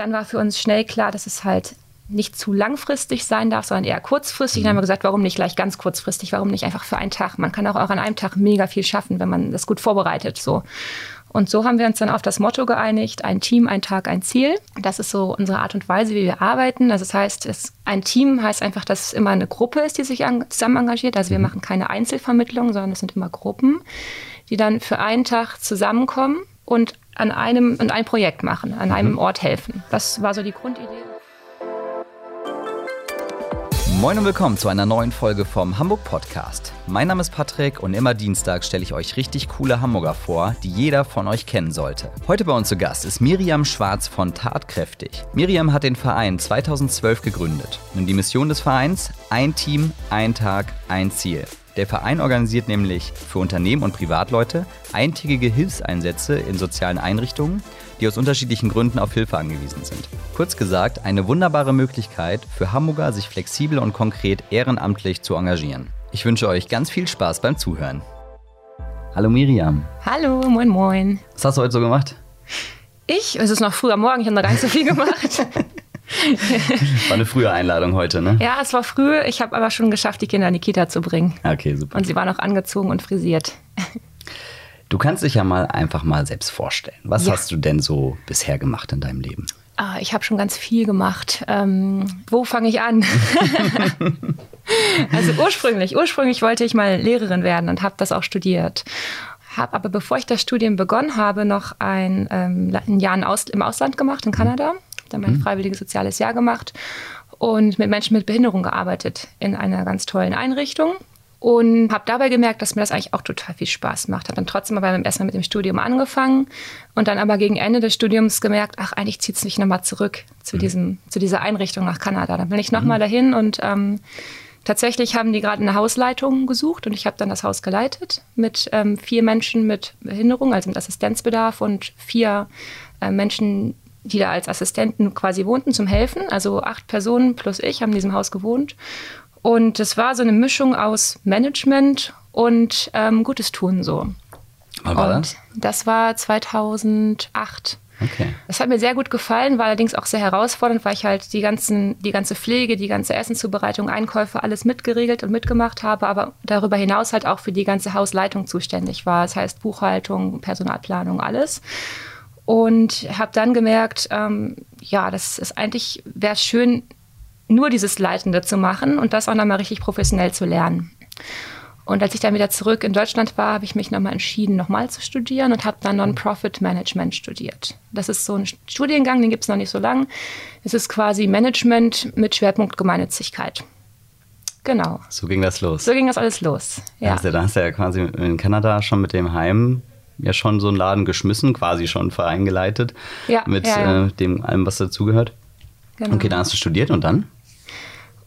dann war für uns schnell klar, dass es halt nicht zu langfristig sein darf, sondern eher kurzfristig. Mhm. Dann haben wir gesagt, warum nicht gleich ganz kurzfristig? Warum nicht einfach für einen Tag? Man kann auch, auch an einem Tag mega viel schaffen, wenn man das gut vorbereitet. So. Und so haben wir uns dann auf das Motto geeinigt, ein Team, ein Tag, ein Ziel. Das ist so unsere Art und Weise, wie wir arbeiten. Also das heißt, es, ein Team heißt einfach, dass es immer eine Gruppe ist, die sich an, zusammen engagiert. Also wir mhm. machen keine Einzelvermittlung, sondern es sind immer Gruppen, die dann für einen Tag zusammenkommen und an einem und ein Projekt machen, an einem mhm. Ort helfen. Das war so die Grundidee. Moin und willkommen zu einer neuen Folge vom Hamburg Podcast. Mein Name ist Patrick und immer Dienstag stelle ich euch richtig coole Hamburger vor, die jeder von euch kennen sollte. Heute bei uns zu Gast ist Miriam Schwarz von Tatkräftig. Miriam hat den Verein 2012 gegründet. Und die Mission des Vereins? Ein Team, ein Tag, ein Ziel. Der Verein organisiert nämlich für Unternehmen und Privatleute eintägige Hilfseinsätze in sozialen Einrichtungen, die aus unterschiedlichen Gründen auf Hilfe angewiesen sind. Kurz gesagt, eine wunderbare Möglichkeit für Hamburger, sich flexibel und konkret ehrenamtlich zu engagieren. Ich wünsche euch ganz viel Spaß beim Zuhören. Hallo Miriam. Hallo, moin moin. Was hast du heute so gemacht? Ich? Es ist noch früh am Morgen, ich habe noch gar nicht so viel gemacht. War eine frühe Einladung heute, ne? Ja, es war früh. Ich habe aber schon geschafft, die Kinder in die Kita zu bringen. Okay, super. Und sie waren auch angezogen und frisiert. Du kannst dich ja mal einfach mal selbst vorstellen. Was ja. hast du denn so bisher gemacht in deinem Leben? Ah, ich habe schon ganz viel gemacht. Ähm, wo fange ich an? also ursprünglich, ursprünglich wollte ich mal Lehrerin werden und habe das auch studiert. Habe aber, bevor ich das Studium begonnen habe, noch ein, ähm, ein Jahr im Ausland gemacht, in Kanada dann mein mhm. freiwilliges soziales Jahr gemacht und mit Menschen mit Behinderung gearbeitet in einer ganz tollen Einrichtung. Und habe dabei gemerkt, dass mir das eigentlich auch total viel Spaß macht. Habe dann trotzdem aber erstmal mit dem Studium angefangen und dann aber gegen Ende des Studiums gemerkt, ach, eigentlich zieht es mich nochmal zurück zu, mhm. diesem, zu dieser Einrichtung nach Kanada. Dann bin ich nochmal mhm. dahin und ähm, tatsächlich haben die gerade eine Hausleitung gesucht und ich habe dann das Haus geleitet mit ähm, vier Menschen mit Behinderung, also mit Assistenzbedarf und vier äh, Menschen, die da als Assistenten quasi wohnten zum Helfen. Also acht Personen plus ich haben in diesem Haus gewohnt. Und es war so eine Mischung aus Management und ähm, Gutes tun so. Wann war und das? Das war 2008. Okay. Das hat mir sehr gut gefallen, war allerdings auch sehr herausfordernd, weil ich halt die, ganzen, die ganze Pflege, die ganze Essenszubereitung, Einkäufe, alles mitgeregelt und mitgemacht habe, aber darüber hinaus halt auch für die ganze Hausleitung zuständig war. Das heißt Buchhaltung, Personalplanung, alles. Und habe dann gemerkt, ähm, ja, das ist eigentlich, wäre schön, nur dieses Leitende zu machen und das auch nochmal richtig professionell zu lernen. Und als ich dann wieder zurück in Deutschland war, habe ich mich nochmal entschieden, nochmal zu studieren und habe dann Non-Profit Management studiert. Das ist so ein Studiengang, den gibt es noch nicht so lange. Es ist quasi Management mit Schwerpunkt Gemeinnützigkeit. Genau. So ging das los. So ging das alles los. Ja. Also, da hast du ja quasi in Kanada schon mit dem Heim ja schon so einen Laden geschmissen, quasi schon einen Verein geleitet. Ja, mit ja, ja. Äh, dem allem, was dazugehört. Genau. Okay, dann hast du studiert und dann?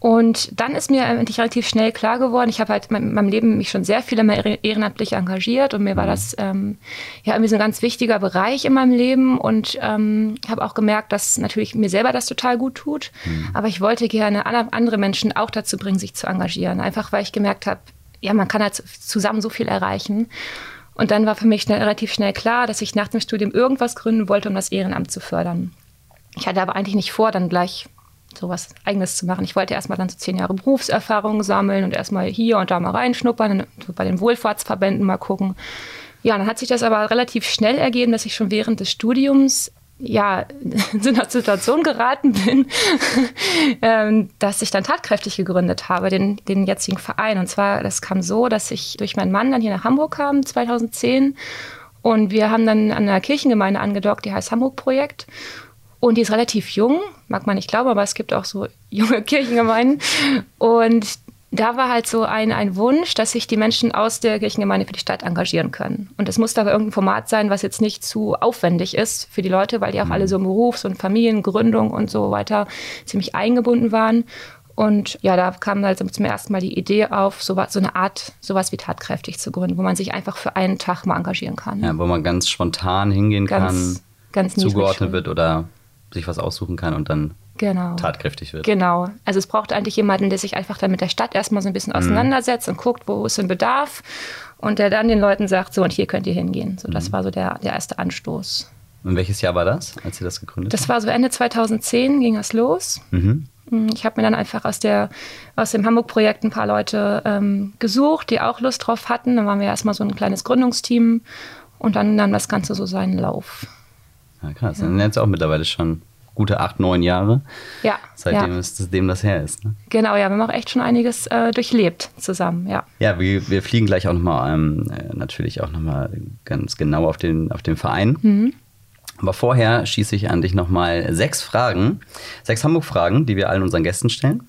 Und dann ist mir eigentlich relativ schnell klar geworden, ich habe halt in meinem Leben mich schon sehr viel ehrenamtlich engagiert und mir war mhm. das ähm, ja irgendwie so ein ganz wichtiger Bereich in meinem Leben und ähm, habe auch gemerkt, dass natürlich mir selber das total gut tut, mhm. aber ich wollte gerne andere Menschen auch dazu bringen, sich zu engagieren, einfach weil ich gemerkt habe, ja, man kann halt zusammen so viel erreichen. Und dann war für mich schnell, relativ schnell klar, dass ich nach dem Studium irgendwas gründen wollte, um das Ehrenamt zu fördern. Ich hatte aber eigentlich nicht vor, dann gleich sowas Eigenes zu machen. Ich wollte erstmal dann so zehn Jahre Berufserfahrung sammeln und erstmal hier und da mal reinschnuppern, bei den Wohlfahrtsverbänden mal gucken. Ja, dann hat sich das aber relativ schnell ergeben, dass ich schon während des Studiums ja, in einer Situation geraten bin, ähm, dass ich dann tatkräftig gegründet habe, den, den jetzigen Verein. Und zwar, das kam so, dass ich durch meinen Mann dann hier nach Hamburg kam, 2010. Und wir haben dann an einer Kirchengemeinde angedockt, die heißt Hamburg Projekt. Und die ist relativ jung, mag man nicht glauben, aber es gibt auch so junge Kirchengemeinden. Und da war halt so ein, ein Wunsch, dass sich die Menschen aus der Kirchengemeinde für die Stadt engagieren können. Und es musste aber irgendein Format sein, was jetzt nicht zu aufwendig ist für die Leute, weil die auch alle so im Berufs- und Familiengründung und so weiter ziemlich eingebunden waren. Und ja, da kam halt zum ersten Mal die Idee auf, so, so eine Art, sowas wie tatkräftig zu gründen, wo man sich einfach für einen Tag mal engagieren kann. Ja, wo man ganz spontan hingehen ganz, kann, ganz zugeordnet wird oder sich was aussuchen kann und dann genau. tatkräftig wird. Genau. Also es braucht eigentlich jemanden, der sich einfach dann mit der Stadt erstmal so ein bisschen mhm. auseinandersetzt und guckt, wo ist ein Bedarf und der dann den Leuten sagt, so und hier könnt ihr hingehen. So, das mhm. war so der, der erste Anstoß. Und welches Jahr war das, als ihr das gegründet Das habt? war so Ende 2010 ging das los. Mhm. Ich habe mir dann einfach aus, der, aus dem Hamburg-Projekt ein paar Leute ähm, gesucht, die auch Lust drauf hatten. Dann waren wir erstmal so ein kleines Gründungsteam und dann nahm das Ganze so seinen Lauf. Ja, krass. Dann sind jetzt auch mittlerweile schon gute acht, neun Jahre, Ja, seitdem ja. es dem das her ist. Ne? genau, ja, wir haben auch echt schon einiges äh, durchlebt zusammen, ja. Ja, wir, wir fliegen gleich auch nochmal, ähm, äh, natürlich auch nochmal ganz genau auf den, auf den Verein. Mhm. Aber vorher schieße ich an dich nochmal sechs Fragen, sechs Hamburg-Fragen, die wir allen unseren Gästen stellen.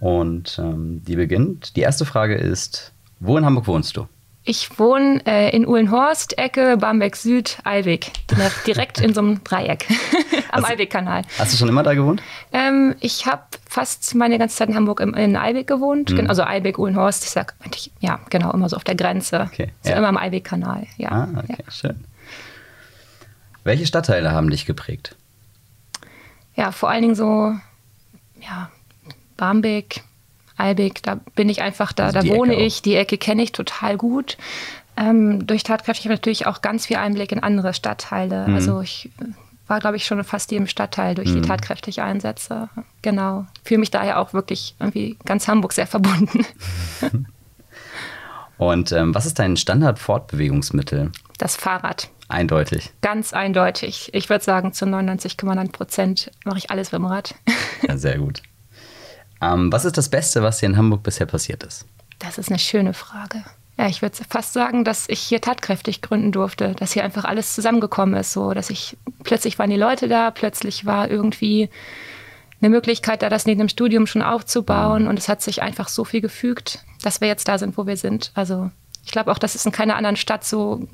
Und ähm, die beginnt. Die erste Frage ist, wo in Hamburg wohnst du? Ich wohne äh, in Uhlenhorst, Ecke, Barmbek Süd, Eibig. Direkt- in so einem Dreieck am Eibig-Kanal. Hast du schon immer da gewohnt? Ähm, ich habe fast meine ganze Zeit in Hamburg im, in Eibig gewohnt. Gen- Also Eibig, Uhlenhorst. Ich sag, ja, genau, immer so auf der Grenze. Okay, So ja. immer am Eibig-Kanal, ja. Ah, okay, ja. schön. Welche Stadtteile haben dich geprägt? ja, vor allen Dingen so, ja, Barmbek, Eibig, da bin ich einfach, da, Also da wohne Ecke ich, die Ecke kenne ich total gut. Ähm, durch Tatkräfte habe ich natürlich auch ganz viel Einblick in andere Stadtteile. Mhm. Also ich war, glaube ich, schon in fast jedem Stadtteil durch Mhm. die tatkräftige Einsätze. Genau. Fühle mich daher auch wirklich irgendwie ganz Hamburg sehr verbunden. Und ähm, was ist dein Standard-Fortbewegungsmittel? Das Fahrrad. Eindeutig. Ganz eindeutig. Ich würde sagen, zu 99,9 Prozent mache ich alles mit dem Rad. Ja, sehr gut. Ähm, was ist das Beste, was dir in Hamburg bisher passiert ist? Das ist eine schöne Frage. Ja, ich würde fast sagen, dass ich hier tatkräftig gründen durfte, dass hier einfach alles zusammengekommen ist, so dass ich plötzlich waren die Leute da, plötzlich war irgendwie eine Möglichkeit da, das neben dem Studium schon aufzubauen und es hat sich einfach so viel gefügt, dass wir jetzt da sind, wo wir sind. Also ich glaube auch, dass es in keiner anderen Stadt so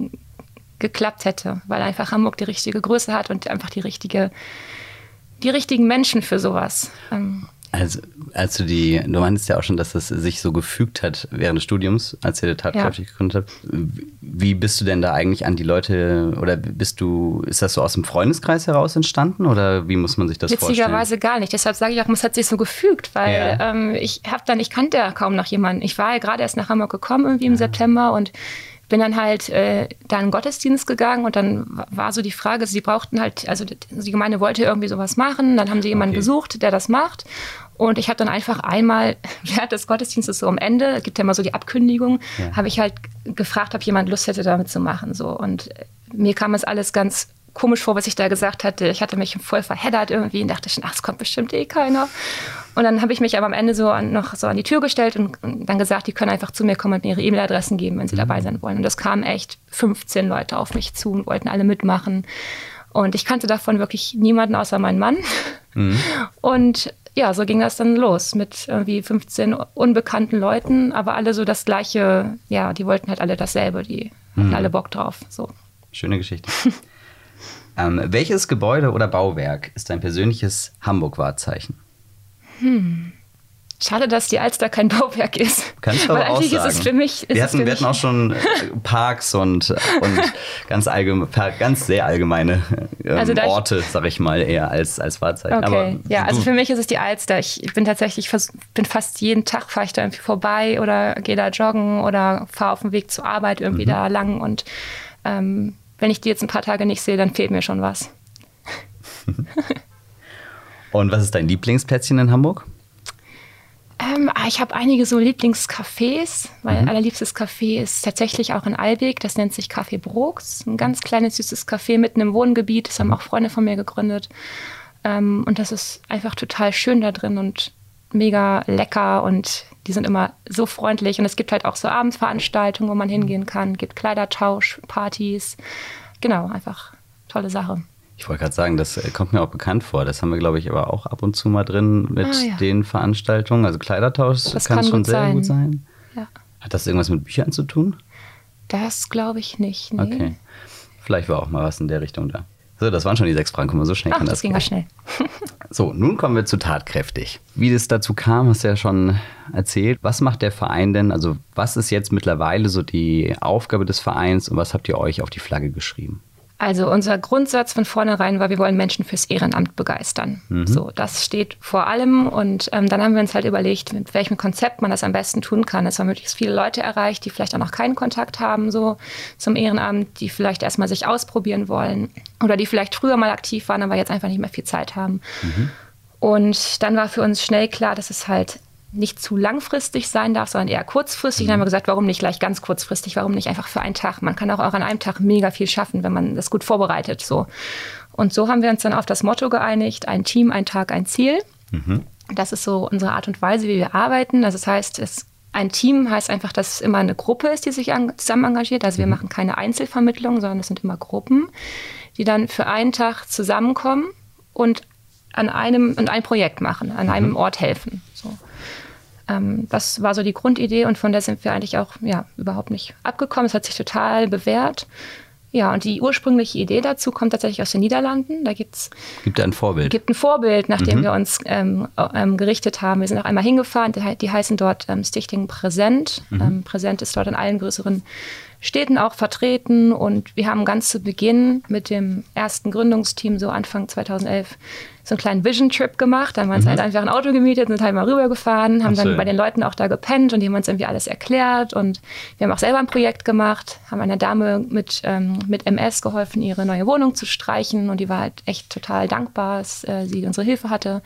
geklappt hätte, weil einfach Hamburg die richtige Größe hat und einfach die richtige, die richtigen Menschen für sowas. Also, als du die, du meinst ja auch schon, dass es sich so gefügt hat während des Studiums, als ihr tatkräftig gegründet habt. Wie bist du denn da eigentlich an die Leute oder bist du, ist das so aus dem Freundeskreis heraus entstanden oder wie muss man sich das vorstellen? Witzigerweise gar nicht. Deshalb sage ich auch, es hat sich so gefügt, weil Ja. ähm, ich habe dann, ich kannte ja kaum noch jemanden. Ich war ja gerade erst nach Hamburg gekommen, irgendwie im September und bin dann halt äh, da in den Gottesdienst gegangen und dann wa- war so die Frage, sie brauchten halt, also die die Gemeinde wollte irgendwie sowas machen, dann haben sie jemanden Okay. gesucht, der das macht. Und ich habe dann einfach einmal während des Gottesdienstes so am Ende, es gibt ja immer so die Abkündigung, Ja. habe ich halt gefragt, ob jemand Lust hätte, damit zu machen. So. Und mir kam es alles ganz komisch vor, was ich da gesagt hatte. Ich hatte mich voll verheddert irgendwie und dachte schon, ach, es kommt bestimmt eh keiner. Und dann habe ich mich aber am Ende so an, noch so an die Tür gestellt und, und dann gesagt, die können einfach zu mir kommen und mir ihre E-Mail-Adressen geben, wenn sie dabei sein wollen. Und das kamen echt 15 Leute auf mich zu und wollten alle mitmachen. Und ich kannte davon wirklich niemanden außer meinen Mann. Und ja, so ging das dann los mit irgendwie 15 unbekannten Leuten, aber alle so das gleiche, ja, die wollten halt alle dasselbe, die hatten alle Bock drauf. So. Schöne Geschichte. ähm, welches Gebäude oder Bauwerk ist dein persönliches Hamburg-Wahrzeichen? Schade, dass die Alster kein Bauwerk ist. Kannst du aber Weil eigentlich ist es für mich. Wir hatten, wir hatten auch schon äh, Parks und, und ganz, allgeme, ganz sehr allgemeine ähm, Also ich- Orte, sag ich mal, eher als, als Wahrzeichen. Okay, Aber ja, also für mich ist es die Alster. Ich, ich bin tatsächlich, vers- bin fast jeden Tag fahre ich da irgendwie vorbei oder gehe da joggen oder fahre auf dem Weg zur Arbeit Mhm. irgendwie da lang und ähm, wenn ich die jetzt ein paar Tage nicht sehe, dann fehlt mir schon was. Und was ist dein Lieblingsplätzchen in Hamburg? Ähm, ich habe einige so Lieblingscafés. Mein allerliebstes Café ist tatsächlich auch in Albig. Das nennt sich Café Brooks. Ein ganz kleines, süßes Café mitten im Wohngebiet. Das haben auch Freunde von mir gegründet. Ähm, und das ist einfach total schön da drin und mega lecker. Und die sind immer so freundlich. Und es gibt halt auch so Abendveranstaltungen, wo man hingehen kann. gibt Kleidertausch, Partys. Genau, einfach tolle Sache. Ich wollte gerade sagen, das äh, kommt mir auch bekannt vor. Das haben wir, glaube ich, aber auch ab und zu mal drin mit Ah, ja. den Veranstaltungen. Also Kleidertausch Das kann, kann schon gut sehr sein. gut sein. Ja. Hat das irgendwas mit Büchern zu tun? Das glaube ich nicht. Nee. Okay. Vielleicht war auch mal was in der Richtung da. So, das waren schon die sechs Fragen. Guck mal, so schnell Ach, kann das das ging ja schnell. So, nun kommen wir zu tatkräftig. Wie das dazu kam, hast du ja schon erzählt. Was macht der Verein denn? Also, was ist jetzt mittlerweile so die Aufgabe des Vereins und was habt ihr euch auf die Flagge geschrieben? Also unser Grundsatz von vornherein war, wir wollen Menschen fürs Ehrenamt begeistern. Mhm. So, das steht vor allem. Und ähm, dann haben wir uns halt überlegt, mit welchem Konzept man das am besten tun kann. Es haben möglichst viele Leute erreicht, die vielleicht auch noch keinen Kontakt haben so zum Ehrenamt, die vielleicht erstmal sich ausprobieren wollen oder die vielleicht früher mal aktiv waren, aber jetzt einfach nicht mehr viel Zeit haben. Mhm. Und dann war für uns schnell klar, dass es halt nicht zu langfristig sein darf, sondern eher kurzfristig. Mhm. Dann haben wir gesagt, warum nicht gleich ganz kurzfristig, warum nicht einfach für einen Tag? Man kann auch, auch an einem Tag mega viel schaffen, wenn man das gut vorbereitet. So. Und so haben wir uns dann auf das Motto geeinigt, ein Team, ein Tag, ein Ziel. Mhm. Das ist so unsere Art und Weise, wie wir arbeiten. Also das heißt, es, ein Team heißt einfach, dass es immer eine Gruppe ist, die sich an, zusammen engagiert. Also wir mhm. machen keine Einzelvermittlung, sondern es sind immer Gruppen, die dann für einen Tag zusammenkommen und an einem und ein Projekt machen, an einem mhm. Ort helfen. So. Ähm, das war so die Grundidee und von der sind wir eigentlich auch ja, überhaupt nicht abgekommen. Es hat sich total bewährt. Ja, und die ursprüngliche Idee dazu kommt tatsächlich aus den Niederlanden. Da gibt's gibt ein Vorbild. Gibt ein Vorbild, nach dem mhm. wir uns ähm, ähm, gerichtet haben. Wir sind auch einmal hingefahren. Die, die heißen dort ähm, Stichting Präsent. Mhm. Ähm, Präsent ist dort in allen größeren Städten auch vertreten. Und wir haben ganz zu Beginn mit dem ersten Gründungsteam, so Anfang 2011, so einen kleinen Vision-Trip gemacht. Dann haben wir uns mhm. halt einfach ein Auto gemietet, sind halt mal rübergefahren, haben so, dann bei den Leuten auch da gepennt und die haben uns irgendwie alles erklärt. Und wir haben auch selber ein Projekt gemacht, haben einer Dame mit, ähm, mit MS geholfen, ihre neue Wohnung zu streichen. Und die war halt echt total dankbar, dass äh, sie unsere Hilfe hatte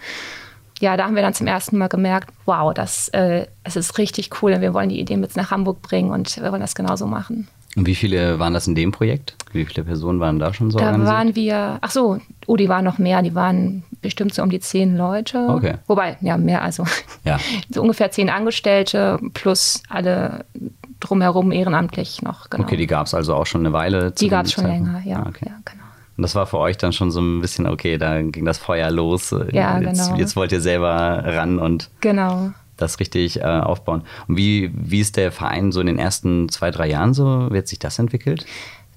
ja, da haben wir dann zum ersten Mal gemerkt, wow, das, äh, das ist richtig cool und wir wollen die Idee mit nach Hamburg bringen und wir wollen das genauso machen. Und wie viele waren das in dem Projekt? Wie viele Personen waren da schon so? Da waren wir, ach so, oh, die waren noch mehr, die waren bestimmt so um die zehn Leute. Okay. Wobei, ja, mehr, also ja. so ungefähr zehn Angestellte plus alle drumherum ehrenamtlich noch. Genau. Okay, die gab es also auch schon eine Weile. Die gab es schon länger, ja, ah, okay. ja, genau. Und das war für euch dann schon so ein bisschen, okay, da ging das Feuer los. Ja, jetzt, genau. Jetzt wollt ihr selber ran und. Genau das richtig äh, aufbauen. Und wie, wie ist der Verein so in den ersten zwei, drei Jahren so? Wie hat sich das entwickelt?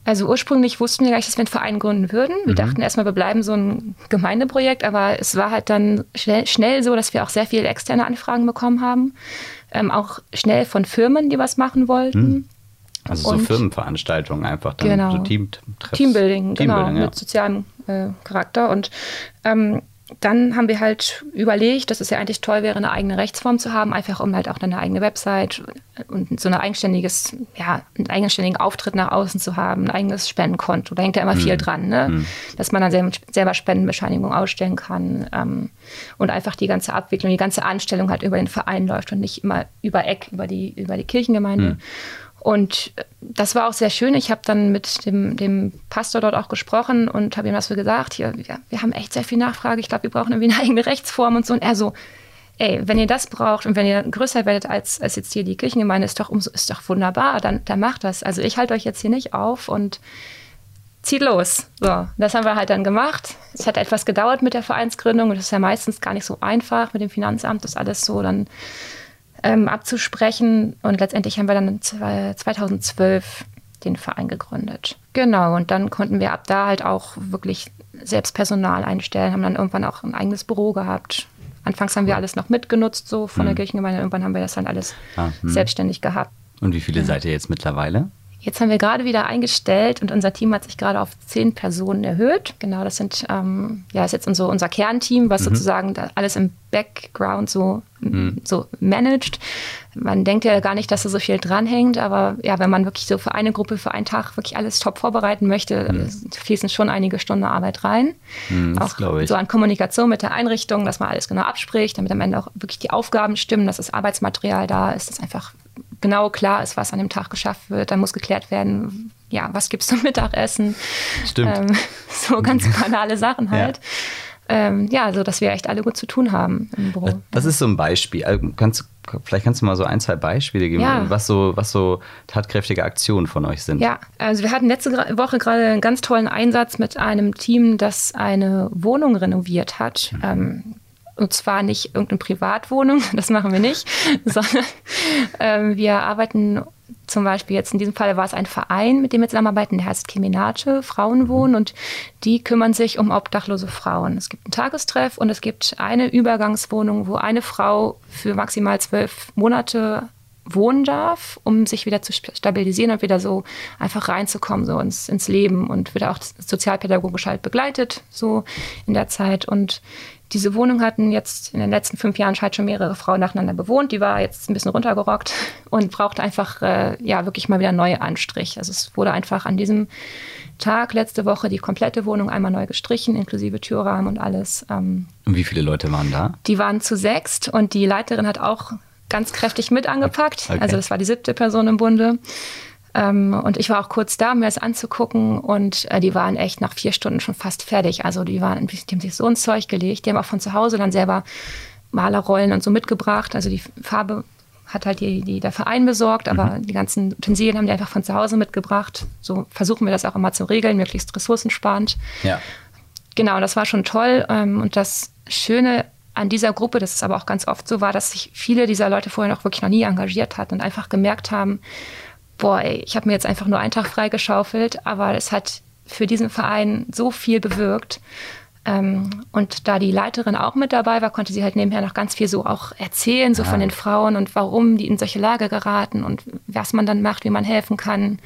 Also ursprünglich wussten wir gleich, dass wir einen Verein gründen würden. Wir mhm. dachten erstmal, wir bleiben so ein Gemeindeprojekt, aber es war halt dann schnell, schnell so, dass wir auch sehr viele externe Anfragen bekommen haben. Ähm, auch schnell von Firmen, die was machen wollten. Mhm. Also so Und, Firmenveranstaltungen einfach dann, genau. so Team Teambuilding, Teambuilding, genau, ja. mit sozialem äh, Charakter. Und ähm, dann haben wir halt überlegt, dass es ja eigentlich toll wäre, eine eigene Rechtsform zu haben, einfach um halt auch eine eigene Website und so ein eigenständiges, ja, einen eigenständigen Auftritt nach außen zu haben, ein eigenes Spendenkonto. Da hängt ja immer mhm. viel dran, ne? Mhm. Dass man dann selber Spendenbescheinigung ausstellen kann ähm, und einfach die ganze Abwicklung, die ganze Anstellung halt über den Verein läuft und nicht immer über Eck, über die, über die Kirchengemeinde. Mhm. Und das war auch sehr schön. Ich habe dann mit dem, dem Pastor dort auch gesprochen und habe ihm das so gesagt, hier, wir, wir haben echt sehr viel Nachfrage. Ich glaube, wir brauchen irgendwie eine eigene Rechtsform und so. Und er so, ey, wenn ihr das braucht und wenn ihr größer werdet als, als jetzt hier die Kirchengemeinde, ist doch, umso, ist doch wunderbar, dann, dann macht das. Also ich halte euch jetzt hier nicht auf und zieht los. So, das haben wir halt dann gemacht. Es hat etwas gedauert mit der Vereinsgründung und das ist ja meistens gar nicht so einfach mit dem Finanzamt, das alles so dann ähm, abzusprechen. Und letztendlich haben wir dann 2012 den Verein gegründet. Genau, und dann konnten wir ab da halt auch wirklich selbst Personal einstellen, haben dann irgendwann auch ein eigenes Büro gehabt. Anfangs haben wir alles noch mitgenutzt, so von hm. der Kirchengemeinde. Irgendwann haben wir das dann alles ah, hm. selbstständig gehabt. Und wie viele ja. seid ihr jetzt mittlerweile? Jetzt haben wir gerade wieder eingestellt und unser Team hat sich gerade auf zehn Personen erhöht. Genau, das sind ähm, ja ist jetzt unser, unser Kernteam, was mhm. sozusagen alles im Background so, mhm. so managt. Man denkt ja gar nicht, dass da so viel dranhängt, aber ja, wenn man wirklich so für eine Gruppe, für einen Tag wirklich alles top vorbereiten möchte, mhm. fließen schon einige Stunden Arbeit rein. Mhm, auch so an Kommunikation mit der Einrichtung, dass man alles genau abspricht, damit am Ende auch wirklich die Aufgaben stimmen, dass das Arbeitsmaterial da ist, dass einfach genau klar ist, was an dem Tag geschafft wird. Dann muss geklärt werden, ja, was gibt es zum Mittagessen? Stimmt. Ähm, so ganz banale Sachen halt. Ja. Ähm, ja, so dass wir echt alle gut zu tun haben im Büro. Das ist so ein Beispiel. Also, kannst, vielleicht kannst du mal so ein, zwei Beispiele geben, ja. was, so, was so tatkräftige Aktionen von euch sind. Ja, also wir hatten letzte Woche gerade einen ganz tollen Einsatz mit einem Team, das eine Wohnung renoviert hat. Mhm. Ähm, und zwar nicht irgendeine Privatwohnung, das machen wir nicht, sondern äh, wir arbeiten zum Beispiel jetzt in diesem Fall war es ein Verein, mit dem wir zusammenarbeiten, der heißt Keminate, Frauenwohnen und die kümmern sich um obdachlose Frauen. Es gibt einen Tagestreff und es gibt eine Übergangswohnung, wo eine Frau für maximal zwölf Monate wohnen darf, um sich wieder zu stabilisieren und wieder so einfach reinzukommen, so ins, ins Leben und wird auch sozialpädagogisch halt begleitet, so in der Zeit. Und diese Wohnung hatten jetzt in den letzten fünf Jahren halt schon mehrere Frauen nacheinander bewohnt. Die war jetzt ein bisschen runtergerockt und brauchte einfach äh, ja wirklich mal wieder einen neuen Anstrich. Also es wurde einfach an diesem Tag letzte Woche die komplette Wohnung einmal neu gestrichen, inklusive Türrahmen und alles. Ähm, und wie viele Leute waren da? Die waren zu sechst und die Leiterin hat auch ganz kräftig mit angepackt. Okay. Also das war die siebte Person im Bunde. Ähm, und ich war auch kurz da, um mir das anzugucken. Und äh, die waren echt nach vier Stunden schon fast fertig. Also die waren, die haben sich so ins Zeug gelegt. Die haben auch von zu Hause dann selber Malerrollen und so mitgebracht. Also die Farbe hat halt die, die der Verein besorgt, aber mhm. die ganzen Utensilien haben die einfach von zu Hause mitgebracht. So versuchen wir das auch immer zu regeln, möglichst ressourcensparend. Ja. Genau, das war schon toll. Ähm, und das Schöne an dieser Gruppe, das ist aber auch ganz oft so war, dass sich viele dieser Leute vorher noch wirklich noch nie engagiert hatten und einfach gemerkt haben, boah, ey, ich habe mir jetzt einfach nur einen Tag freigeschaufelt, aber es hat für diesen Verein so viel bewirkt. Ähm, und da die Leiterin auch mit dabei war, konnte sie halt nebenher noch ganz viel so auch erzählen, so ah. von den Frauen und warum die in solche Lage geraten und was man dann macht, wie man helfen kann.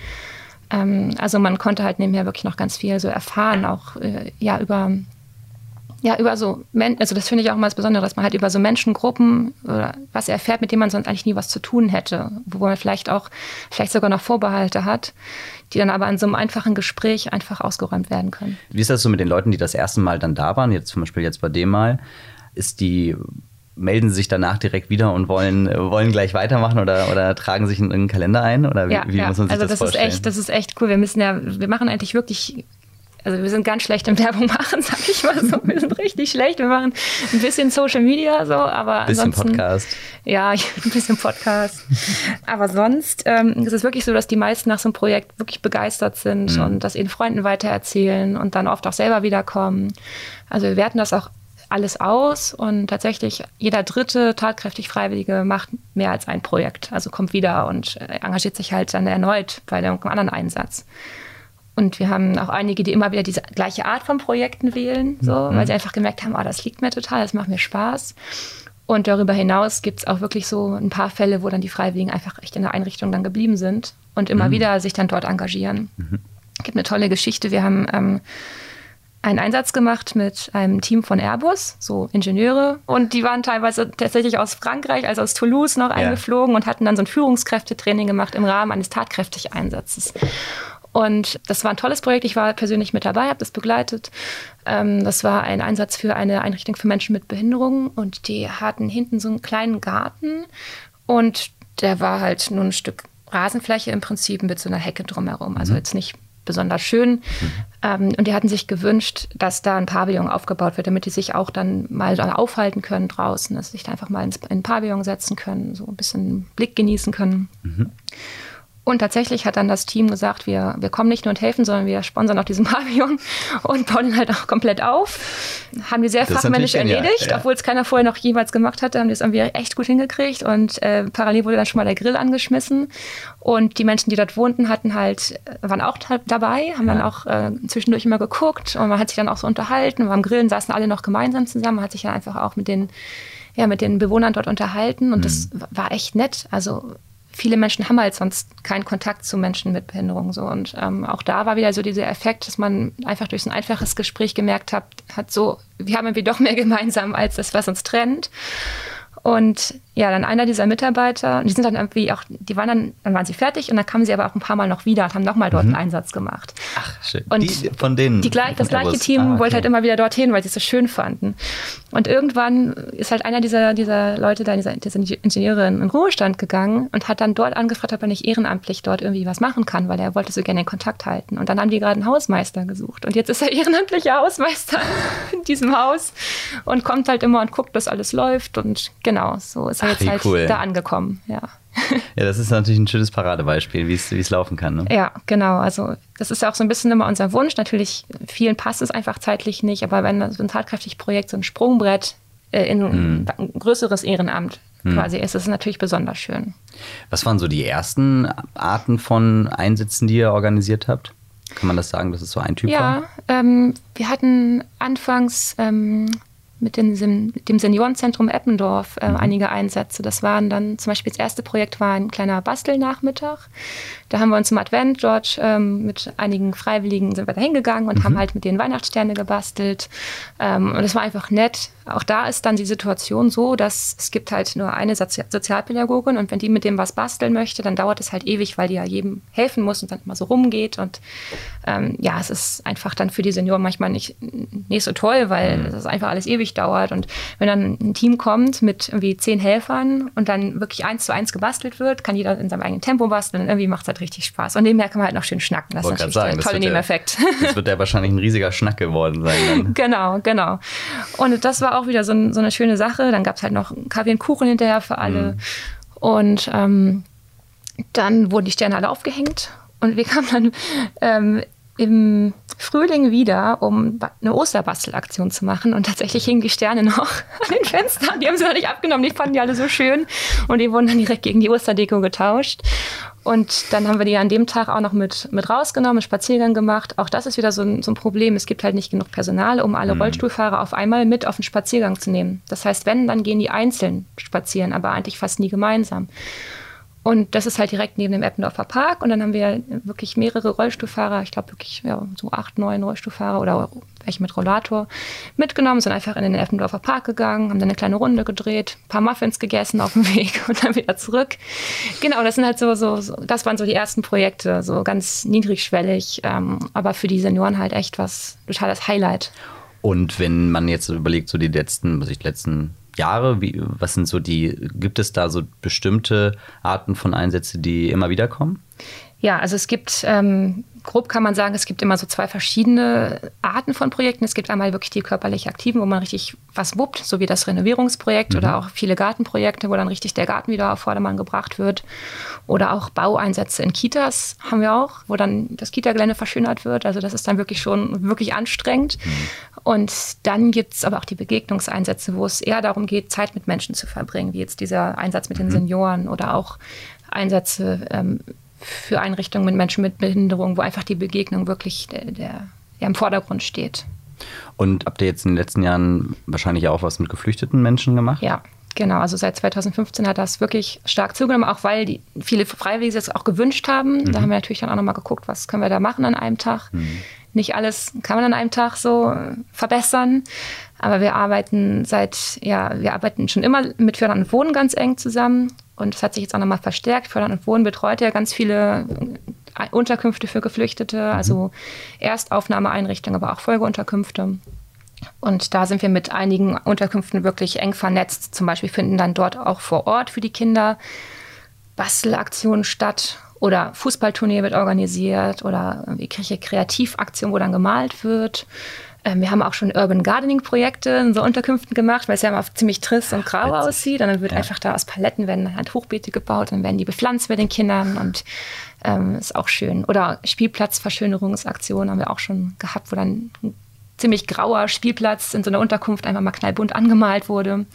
Ähm, also man konnte halt nebenher wirklich noch ganz viel so erfahren, auch äh, ja über ja, über so, also das finde ich auch immer das Besondere, dass man halt über so Menschengruppen oder was erfährt, mit denen man sonst eigentlich nie was zu tun hätte, wo man vielleicht auch, vielleicht sogar noch Vorbehalte hat, die dann aber in so einem einfachen Gespräch einfach ausgeräumt werden können. Wie ist das so mit den Leuten, die das erste Mal dann da waren, jetzt zum Beispiel jetzt bei dem Mal? Ist die melden sie sich danach direkt wieder und wollen, wollen gleich weitermachen oder, oder tragen sich in einen Kalender ein? Oder wie, ja, wie ja. muss man sich also das, das vorstellen? Ist echt, das ist echt cool. Wir müssen ja, wir machen eigentlich wirklich also wir sind ganz schlecht im Werbung machen, sag ich mal so. Wir sind richtig schlecht. Wir machen ein bisschen Social Media so, aber ein bisschen Podcast. Ja, ein bisschen Podcast. aber sonst ähm, ist es wirklich so, dass die meisten nach so einem Projekt wirklich begeistert sind mhm. und das ihren Freunden weitererzählen und dann oft auch selber wiederkommen. Also wir werten das auch alles aus und tatsächlich jeder dritte tatkräftig Freiwillige macht mehr als ein Projekt. Also kommt wieder und äh, engagiert sich halt dann erneut bei einem anderen Einsatz. Und wir haben auch einige, die immer wieder diese gleiche Art von Projekten wählen, so, mhm. weil sie einfach gemerkt haben, oh, das liegt mir total, das macht mir Spaß. Und darüber hinaus gibt es auch wirklich so ein paar Fälle, wo dann die Freiwilligen einfach echt in der Einrichtung dann geblieben sind und immer mhm. wieder sich dann dort engagieren. Mhm. Es gibt eine tolle Geschichte. Wir haben ähm, einen Einsatz gemacht mit einem Team von Airbus, so Ingenieure. Und die waren teilweise tatsächlich aus Frankreich, also aus Toulouse noch ja. eingeflogen und hatten dann so ein Führungskräftetraining gemacht im Rahmen eines Tatkräftig-Einsatzes. Und das war ein tolles Projekt. Ich war persönlich mit dabei, habe das begleitet. Ähm, das war ein Einsatz für eine Einrichtung für Menschen mit Behinderungen. Und die hatten hinten so einen kleinen Garten. Und der war halt nur ein Stück Rasenfläche im Prinzip mit so einer Hecke drumherum. Also mhm. jetzt nicht besonders schön. Mhm. Ähm, und die hatten sich gewünscht, dass da ein Pavillon aufgebaut wird, damit die sich auch dann mal aufhalten können draußen, dass sie sich da einfach mal ins, in ein Pavillon setzen können, so ein bisschen Blick genießen können. Mhm. Und tatsächlich hat dann das Team gesagt, wir, wir kommen nicht nur und helfen, sondern wir sponsern auch diesen Pavillon und bauen ihn halt auch komplett auf. Haben die sehr das fachmännisch erledigt, ja. obwohl es keiner vorher noch jemals gemacht hatte, haben die es irgendwie echt gut hingekriegt. Und äh, parallel wurde dann schon mal der Grill angeschmissen. Und die Menschen, die dort wohnten, hatten halt, waren auch dabei, haben ja. dann auch äh, zwischendurch immer geguckt und man hat sich dann auch so unterhalten. Beim Grillen saßen alle noch gemeinsam zusammen, man hat sich dann einfach auch mit den ja, mit den Bewohnern dort unterhalten und mhm. das war echt nett. Also viele Menschen haben halt sonst keinen Kontakt zu Menschen mit Behinderung. So. Und ähm, auch da war wieder so dieser Effekt, dass man einfach durch so ein einfaches Gespräch gemerkt hat, hat so, wir haben irgendwie doch mehr gemeinsam als das, was uns trennt. Und ja, dann einer dieser Mitarbeiter, die sind dann irgendwie auch, die waren dann, dann waren sie fertig und dann kamen sie aber auch ein paar Mal noch wieder und haben nochmal dort mhm. einen Einsatz gemacht. Ach, schön. Und die, von denen. Die, von das gleiche Team ah, okay. wollte halt immer wieder dorthin, weil sie es so schön fanden. Und irgendwann ist halt einer dieser, dieser Leute da, dieser, dieser Ingenieure in den Ruhestand gegangen und hat dann dort angefragt, ob er nicht ehrenamtlich dort irgendwie was machen kann, weil er wollte so gerne den Kontakt halten. Und dann haben die gerade einen Hausmeister gesucht. Und jetzt ist er ehrenamtlicher Hausmeister in diesem Haus und kommt halt immer und guckt, dass alles läuft. Und genau, so ist er jetzt halt cool. da angekommen, ja. Ja, das ist natürlich ein schönes Paradebeispiel, wie es laufen kann. Ne? Ja, genau. Also das ist ja auch so ein bisschen immer unser Wunsch. Natürlich, vielen passt es einfach zeitlich nicht, aber wenn so ein tatkräftig Projekt, so ein Sprungbrett äh, in hm. ein größeres Ehrenamt hm. quasi ist, ist es natürlich besonders schön. Was waren so die ersten Arten von Einsätzen, die ihr organisiert habt? Kann man das sagen, dass es so ein Typ ja, war? Ja, ähm, wir hatten anfangs ähm, mit dem, dem Seniorenzentrum Eppendorf äh, mhm. einige Einsätze. Das waren dann zum Beispiel das erste Projekt war ein kleiner Bastelnachmittag. Da haben wir uns im Advent dort ähm, mit einigen Freiwilligen sind wir da hingegangen und mhm. haben halt mit den Weihnachtssterne gebastelt. Ähm, und es war einfach nett. Auch da ist dann die Situation so, dass es gibt halt nur eine Sozi Sozialpädagogin und wenn die mit dem was basteln möchte, dann dauert es halt ewig, weil die ja jedem helfen muss und dann immer so rumgeht. Und ähm, ja, es ist einfach dann für die Senioren manchmal nicht, nicht so toll, weil mhm. es einfach alles ewig dauert. Und wenn dann ein Team kommt mit irgendwie zehn Helfern und dann wirklich eins zu eins gebastelt wird, kann jeder in seinem eigenen Tempo basteln und irgendwie macht es halt richtig Spaß. Und nebenher kann man halt noch schön schnacken. Das ist natürlich sagen, der tolle Nebeneffekt. Ja, das wird ja wahrscheinlich ein riesiger Schnack geworden sein. Dann. genau, genau. Und das war auch wieder so, ein, so eine schöne Sache. Dann gab es halt noch Kaffee und Kuchen hinterher für alle. Mhm. Und ähm, dann wurden die Sterne alle aufgehängt und wir kamen dann ähm, im Frühling wieder, um eine Osterbastelaktion zu machen. Und tatsächlich hingen die Sterne noch an den Fenstern. Die haben sie noch nicht abgenommen, die fanden die alle so schön. Und die wurden dann direkt gegen die Osterdeko getauscht. Und dann haben wir die an dem Tag auch noch mit, mit rausgenommen, einen Spaziergang gemacht. Auch das ist wieder so ein, so ein Problem. Es gibt halt nicht genug Personal, um alle mhm. Rollstuhlfahrer auf einmal mit auf den Spaziergang zu nehmen. Das heißt, wenn, dann gehen die einzeln spazieren, aber eigentlich fast nie gemeinsam. Und das ist halt direkt neben dem Eppendorfer Park. Und dann haben wir wirklich mehrere Rollstuhlfahrer, ich glaube wirklich ja, so acht, neun Rollstuhlfahrer oder welche mit Rollator mitgenommen, sind einfach in den Eppendorfer Park gegangen, haben dann eine kleine Runde gedreht, ein paar Muffins gegessen auf dem Weg und dann wieder zurück. Genau, das sind halt so, so, so das waren so die ersten Projekte, so ganz niedrigschwellig, ähm, aber für die Senioren halt echt was totales Highlight. Und wenn man jetzt überlegt, so die letzten, was ich letzten Jahre? Wie, was sind so die, gibt es da so bestimmte Arten von Einsätzen, die immer wieder kommen? Ja, also es gibt ähm, grob kann man sagen, es gibt immer so zwei verschiedene Arten von Projekten. Es gibt einmal wirklich die körperlich Aktiven, wo man richtig was wuppt, so wie das Renovierungsprojekt mhm. oder auch viele Gartenprojekte, wo dann richtig der Garten wieder auf Vordermann gebracht wird. Oder auch Baueinsätze in Kitas haben wir auch, wo dann das Kita-Gelände verschönert wird. Also das ist dann wirklich schon wirklich anstrengend. Mhm. Und dann gibt es aber auch die Begegnungseinsätze, wo es eher darum geht, Zeit mit Menschen zu verbringen, wie jetzt dieser Einsatz mit den mhm. Senioren oder auch Einsätze ähm, für Einrichtungen mit Menschen mit Behinderung, wo einfach die Begegnung wirklich der, der, der im Vordergrund steht. Und habt ihr jetzt in den letzten Jahren wahrscheinlich auch was mit geflüchteten Menschen gemacht? Ja, Genau, also seit 2015 hat das wirklich stark zugenommen, auch weil die, viele Freiwillige es auch gewünscht haben. Mhm. Da haben wir natürlich dann auch nochmal geguckt, was können wir da machen an einem Tag. Mhm. Nicht alles kann man an einem Tag so verbessern, aber wir arbeiten seit, ja, wir arbeiten schon immer mit Fördern und Wohnen ganz eng zusammen und das hat sich jetzt auch nochmal verstärkt. Fördern und Wohnen betreut ja ganz viele äh, Unterkünfte für Geflüchtete, mhm. also Erstaufnahmeeinrichtungen, aber auch Folgeunterkünfte. Und da sind wir mit einigen Unterkünften wirklich eng vernetzt. Zum Beispiel finden dann dort auch vor Ort für die Kinder Bastelaktionen statt oder Fußballturnier wird organisiert oder irgendwelche Kreativaktionen, wo dann gemalt wird. Ähm, wir haben auch schon Urban Gardening Projekte in so Unterkünften gemacht, weil es ja immer ziemlich trist und grau Witzig. aussieht. Und dann wird ja. einfach da aus Paletten werden halt Hochbeete gebaut und werden die bepflanzt bei den Kindern und ähm, ist auch schön. Oder Spielplatzverschönerungsaktionen haben wir auch schon gehabt, wo dann ein ziemlich grauer Spielplatz in so einer Unterkunft einfach mal knallbunt angemalt wurde.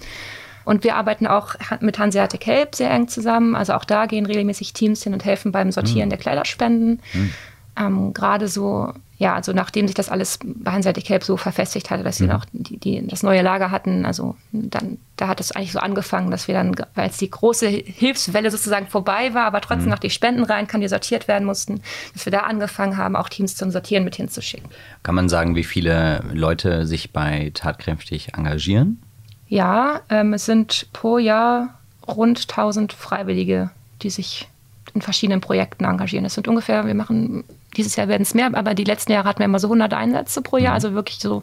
Und wir arbeiten auch mit Hanseatic Help sehr eng zusammen. Also auch da gehen regelmäßig Teams hin und helfen beim Sortieren mhm. der Kleiderspenden. Mhm. Ähm, Gerade so ja, also nachdem sich das alles bei Hanseatic Help so verfestigt hatte, dass sie mhm. noch die, die, das neue Lager hatten, also dann, da hat es eigentlich so angefangen, dass wir dann, als die große Hilfswelle sozusagen vorbei war, aber trotzdem mhm. noch die Spenden reinkamen, die sortiert werden mussten, dass wir da angefangen haben, auch Teams zum Sortieren mit hinzuschicken. Kann man sagen, wie viele Leute sich bei Tatkräftig engagieren? Ja, ähm, es sind pro Jahr rund 1000 Freiwillige, die sich in verschiedenen Projekten engagieren. Es sind ungefähr, wir machen dieses Jahr werden es mehr, aber die letzten Jahre hatten wir immer so 100 Einsätze pro Jahr, mhm. also wirklich so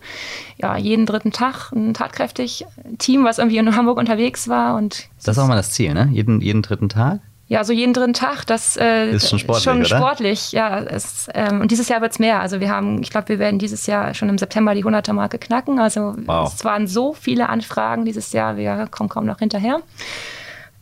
ja, jeden dritten Tag ein tatkräftig Team, was irgendwie in Hamburg unterwegs war. Und das ist auch mal das Ziel, ne? Jeden, jeden dritten Tag? Ja, so jeden dritten Tag, das äh, ist schon sportlich. Schon sportlich, ja. Es, ähm, und dieses Jahr wird es mehr. Also wir haben, ich glaube, wir werden dieses Jahr schon im September die 100er Marke knacken. Also wow. es waren so viele Anfragen dieses Jahr, wir kommen kaum noch hinterher.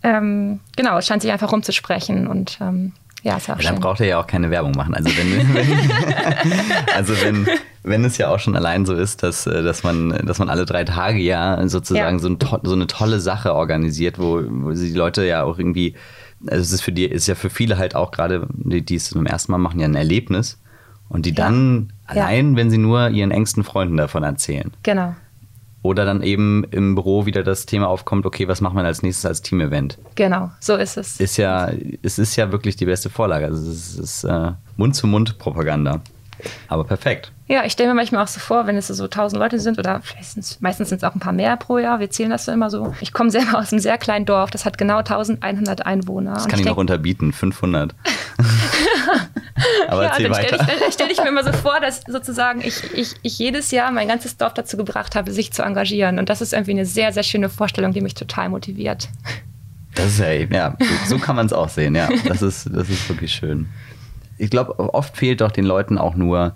Ähm, genau, es scheint sich einfach rumzusprechen und ähm, ja, ist auch ja, Dann braucht ihr ja auch keine Werbung machen. Also wenn, wenn also wenn, wenn es ja auch schon allein so ist, dass, äh, dass, man, dass man alle drei Tage ja sozusagen ja. So, ein, so, eine tolle Sache organisiert, wo, wo die Leute ja auch irgendwie, also es ist für die, ist ja für viele halt auch gerade, die, die es zum ersten Mal machen, ja ein Erlebnis. Und die dann ja. allein, wenn sie nur ihren engsten Freunden davon erzählen. Genau. Oder dann eben im Büro wieder das Thema aufkommt, okay, was macht man als nächstes als Team-Event? Genau, so ist es. Ist ja, es ist ja wirklich die beste Vorlage. Also es ist äh, Mund-zu-Mund-Propaganda. Aber perfekt. Ja, ich stelle mir manchmal auch so vor, wenn es so tausend Leute sind oder meistens sind es auch ein paar mehr pro Jahr. Wir zählen das so immer so. Ich komme selber aus einem sehr kleinen Dorf, das hat genau 1100 Einwohner. Das kann ich, ich noch unterbieten, 500. Aber ja, dann. Stelle ich, stell ich mir immer so vor, dass sozusagen ich, ich, ich jedes Jahr mein ganzes Dorf dazu gebracht habe, sich zu engagieren. Und das ist irgendwie eine sehr, sehr schöne Vorstellung, die mich total motiviert. Das ist ja, ja so kann man es auch sehen, ja. Das ist, das ist wirklich schön. Ich glaube, oft fehlt doch den Leuten auch nur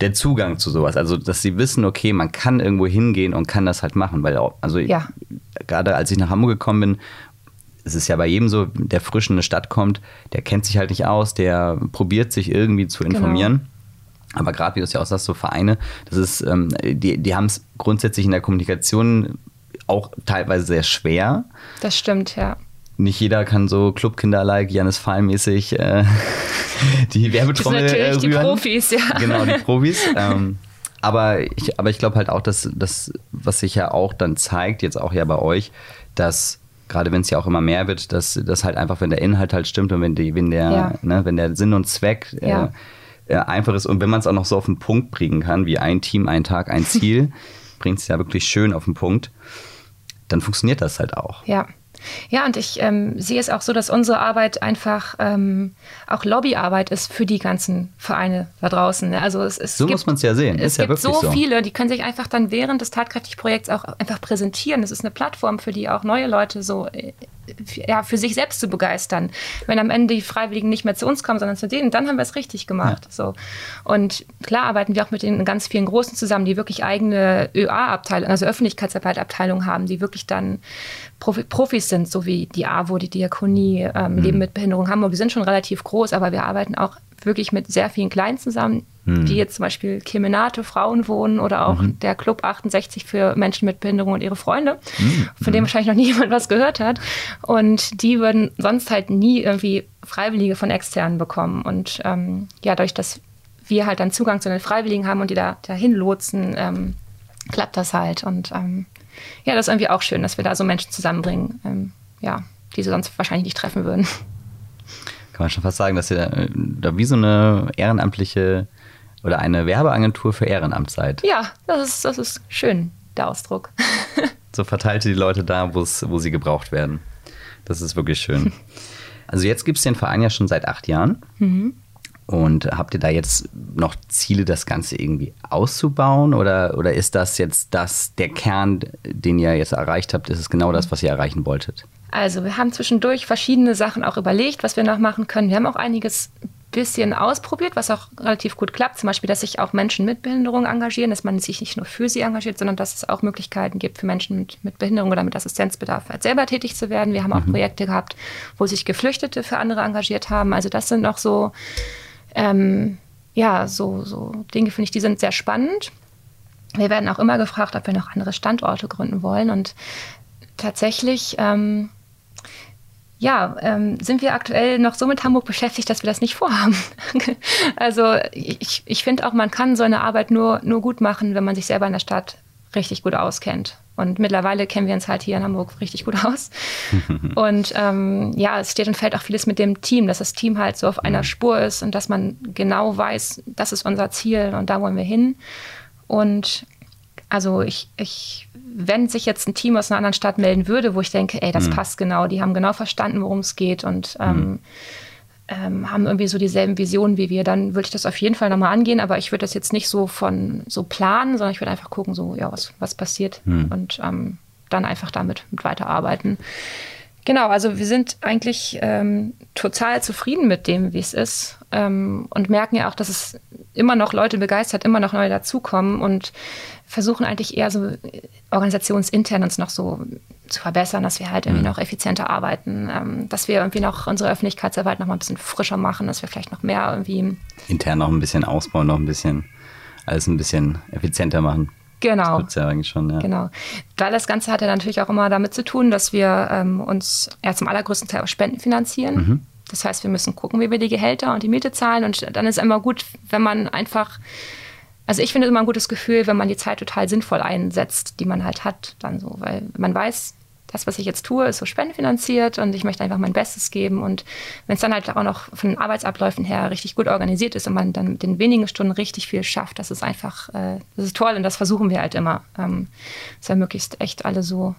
der Zugang zu sowas. Also, dass sie wissen, okay, man kann irgendwo hingehen und kann das halt machen. Weil, also, ja. gerade als ich nach Hamburg gekommen bin, es ist ja bei jedem so, der frisch in eine Stadt kommt, der kennt sich halt nicht aus, der probiert sich irgendwie zu genau. informieren. Genau. Aber gerade wie du es ja auch sagst, so Vereine, das ist, ähm, die, die haben es grundsätzlich in der Kommunikation auch teilweise sehr schwer. Das stimmt, ja nicht jeder kann so Clubkinder-like, Janis Fall-mäßig äh, die Werbetrommel das sind natürlich rühren. die Profis, ja. Genau, die Profis. ähm, aber ich, aber ich glaube halt auch, dass das, was sich ja auch dann zeigt, jetzt auch ja bei euch, dass gerade wenn es ja auch immer mehr wird, dass das halt einfach, wenn der Inhalt halt stimmt und wenn, die, wenn, der, ja. ne, wenn der Sinn und Zweck äh, ja. äh, einfach ist und wenn man es auch noch so auf den Punkt bringen kann, wie ein Team, ein Tag, ein Ziel, bringt es ja wirklich schön auf den Punkt, dann funktioniert das halt auch. Ja. Ja, und ich ähm, sehe es auch so, dass unsere Arbeit einfach ähm, auch Lobbyarbeit ist für die ganzen Vereine da draußen. Also es, es so gibt, muss man es ja sehen. Es ist gibt ja so, so viele, die können sich einfach dann während des Tatkräftig-Projekts auch einfach präsentieren. Es ist eine Plattform, für die auch neue Leute so äh, ja, für sich selbst zu begeistern. Wenn am Ende die Freiwilligen nicht mehr zu uns kommen, sondern zu denen, dann haben wir es richtig gemacht. Ja. So. Und klar arbeiten wir auch mit den ganz vielen Großen zusammen, die wirklich eigene ÖA-Abteilungen, also Öffentlichkeitsarbeitabteilungen haben, die wirklich dann Profis sind, so wie die AWO, die Diakonie, ähm, mhm. Leben mit Behinderung Hamburg. Die sind schon relativ groß, aber wir arbeiten auch wirklich mit sehr vielen Kleinen zusammen, mhm. die jetzt zum Beispiel Kemenate Frauen wohnen oder auch mhm. der Club 68 für Menschen mit Behinderung und ihre Freunde, mhm. von dem wahrscheinlich noch nie jemand was gehört hat. Und die würden sonst halt nie irgendwie Freiwillige von externen bekommen. Und ähm, ja, dadurch, dass wir halt dann Zugang zu den Freiwilligen haben und die da dahin lotsen, ähm, klappt das halt. Und ähm, ja, das ist irgendwie auch schön, dass wir da so Menschen zusammenbringen, ähm, ja, die sie sonst wahrscheinlich nicht treffen würden kann man schon fast sagen, dass ihr da, da wie so eine ehrenamtliche oder eine Werbeagentur für Ehrenamt seid. Ja, das ist, das ist schön, der Ausdruck. so verteilt ihr die Leute da, wo sie gebraucht werden. Das ist wirklich schön. Also jetzt gibt es den Verein ja schon seit acht Jahren. Mhm. Und habt ihr da jetzt noch Ziele, das Ganze irgendwie auszubauen? Oder, oder ist das jetzt das, der Kern, den ihr jetzt erreicht habt, ist es genau das, was ihr erreichen wolltet? Also wir haben zwischendurch verschiedene Sachen auch überlegt, was wir noch machen können. Wir haben auch einiges bisschen ausprobiert, was auch relativ gut klappt. Zum Beispiel, dass sich auch Menschen mit Behinderung engagieren, dass man sich nicht nur für sie engagiert, sondern dass es auch Möglichkeiten gibt für Menschen mit, mit Behinderung oder mit Assistenzbedarf, halt selber tätig zu werden. Wir haben auch mhm. Projekte gehabt, wo sich Geflüchtete für andere engagiert haben. Also das sind noch so, ähm, ja, so, so Dinge, finde ich, die sind sehr spannend. Wir werden auch immer gefragt, ob wir noch andere Standorte gründen wollen. Und tatsächlich ähm, ja, ähm, sind wir aktuell noch so mit Hamburg beschäftigt, dass wir das nicht vorhaben. also ich, ich finde auch, man kann so eine Arbeit nur, nur gut machen, wenn man sich selber in der Stadt richtig gut auskennt. Und mittlerweile kennen wir uns halt hier in Hamburg richtig gut aus. und ähm, ja, es steht und fällt auch vieles mit dem Team, dass das Team halt so auf einer mhm. Spur ist und dass man genau weiß, das ist unser Ziel und da wollen wir hin. Und also ich, ich, wenn sich jetzt ein Team aus einer anderen Stadt melden würde, wo ich denke, ey, das mhm. passt genau, die haben genau verstanden, worum es geht und ähm, mhm. Ähm, haben irgendwie so dieselben Visionen wie wir, dann würde ich das auf jeden Fall nochmal angehen, aber ich würde das jetzt nicht so von so planen, sondern ich würde einfach gucken, so, ja, was, was passiert mhm. und ähm, dann einfach damit mit weiterarbeiten. Genau, also wir sind eigentlich ähm, total zufrieden mit dem, wie es ist ähm, und merken ja auch, dass es immer noch Leute begeistert, immer noch neue dazukommen und versuchen eigentlich eher so organisationsintern uns noch so zu verbessern, dass wir halt irgendwie mhm. noch effizienter arbeiten, ähm, dass wir irgendwie noch unsere Öffentlichkeitsarbeit noch mal ein bisschen frischer machen, dass wir vielleicht noch mehr irgendwie intern noch ein bisschen ausbauen, noch ein bisschen alles ein bisschen effizienter machen. Genau. Das ja eigentlich schon, ja. Genau. Weil das Ganze hat ja natürlich auch immer damit zu tun, dass wir ähm, uns ja zum allergrößten Teil aus Spenden finanzieren. Mhm. Das heißt, wir müssen gucken, wie wir die Gehälter und die Miete zahlen. Und dann ist es immer gut, wenn man einfach also ich finde immer ein gutes Gefühl, wenn man die Zeit total sinnvoll einsetzt, die man halt hat, dann so, weil man weiß, das, was ich jetzt tue, ist so spendenfinanziert und ich möchte einfach mein Bestes geben. Und wenn es dann halt auch noch von den Arbeitsabläufen her richtig gut organisiert ist und man dann mit den wenigen Stunden richtig viel schafft, das ist einfach, äh, das ist toll und das versuchen wir halt immer, ähm, dass wir möglichst echt alle so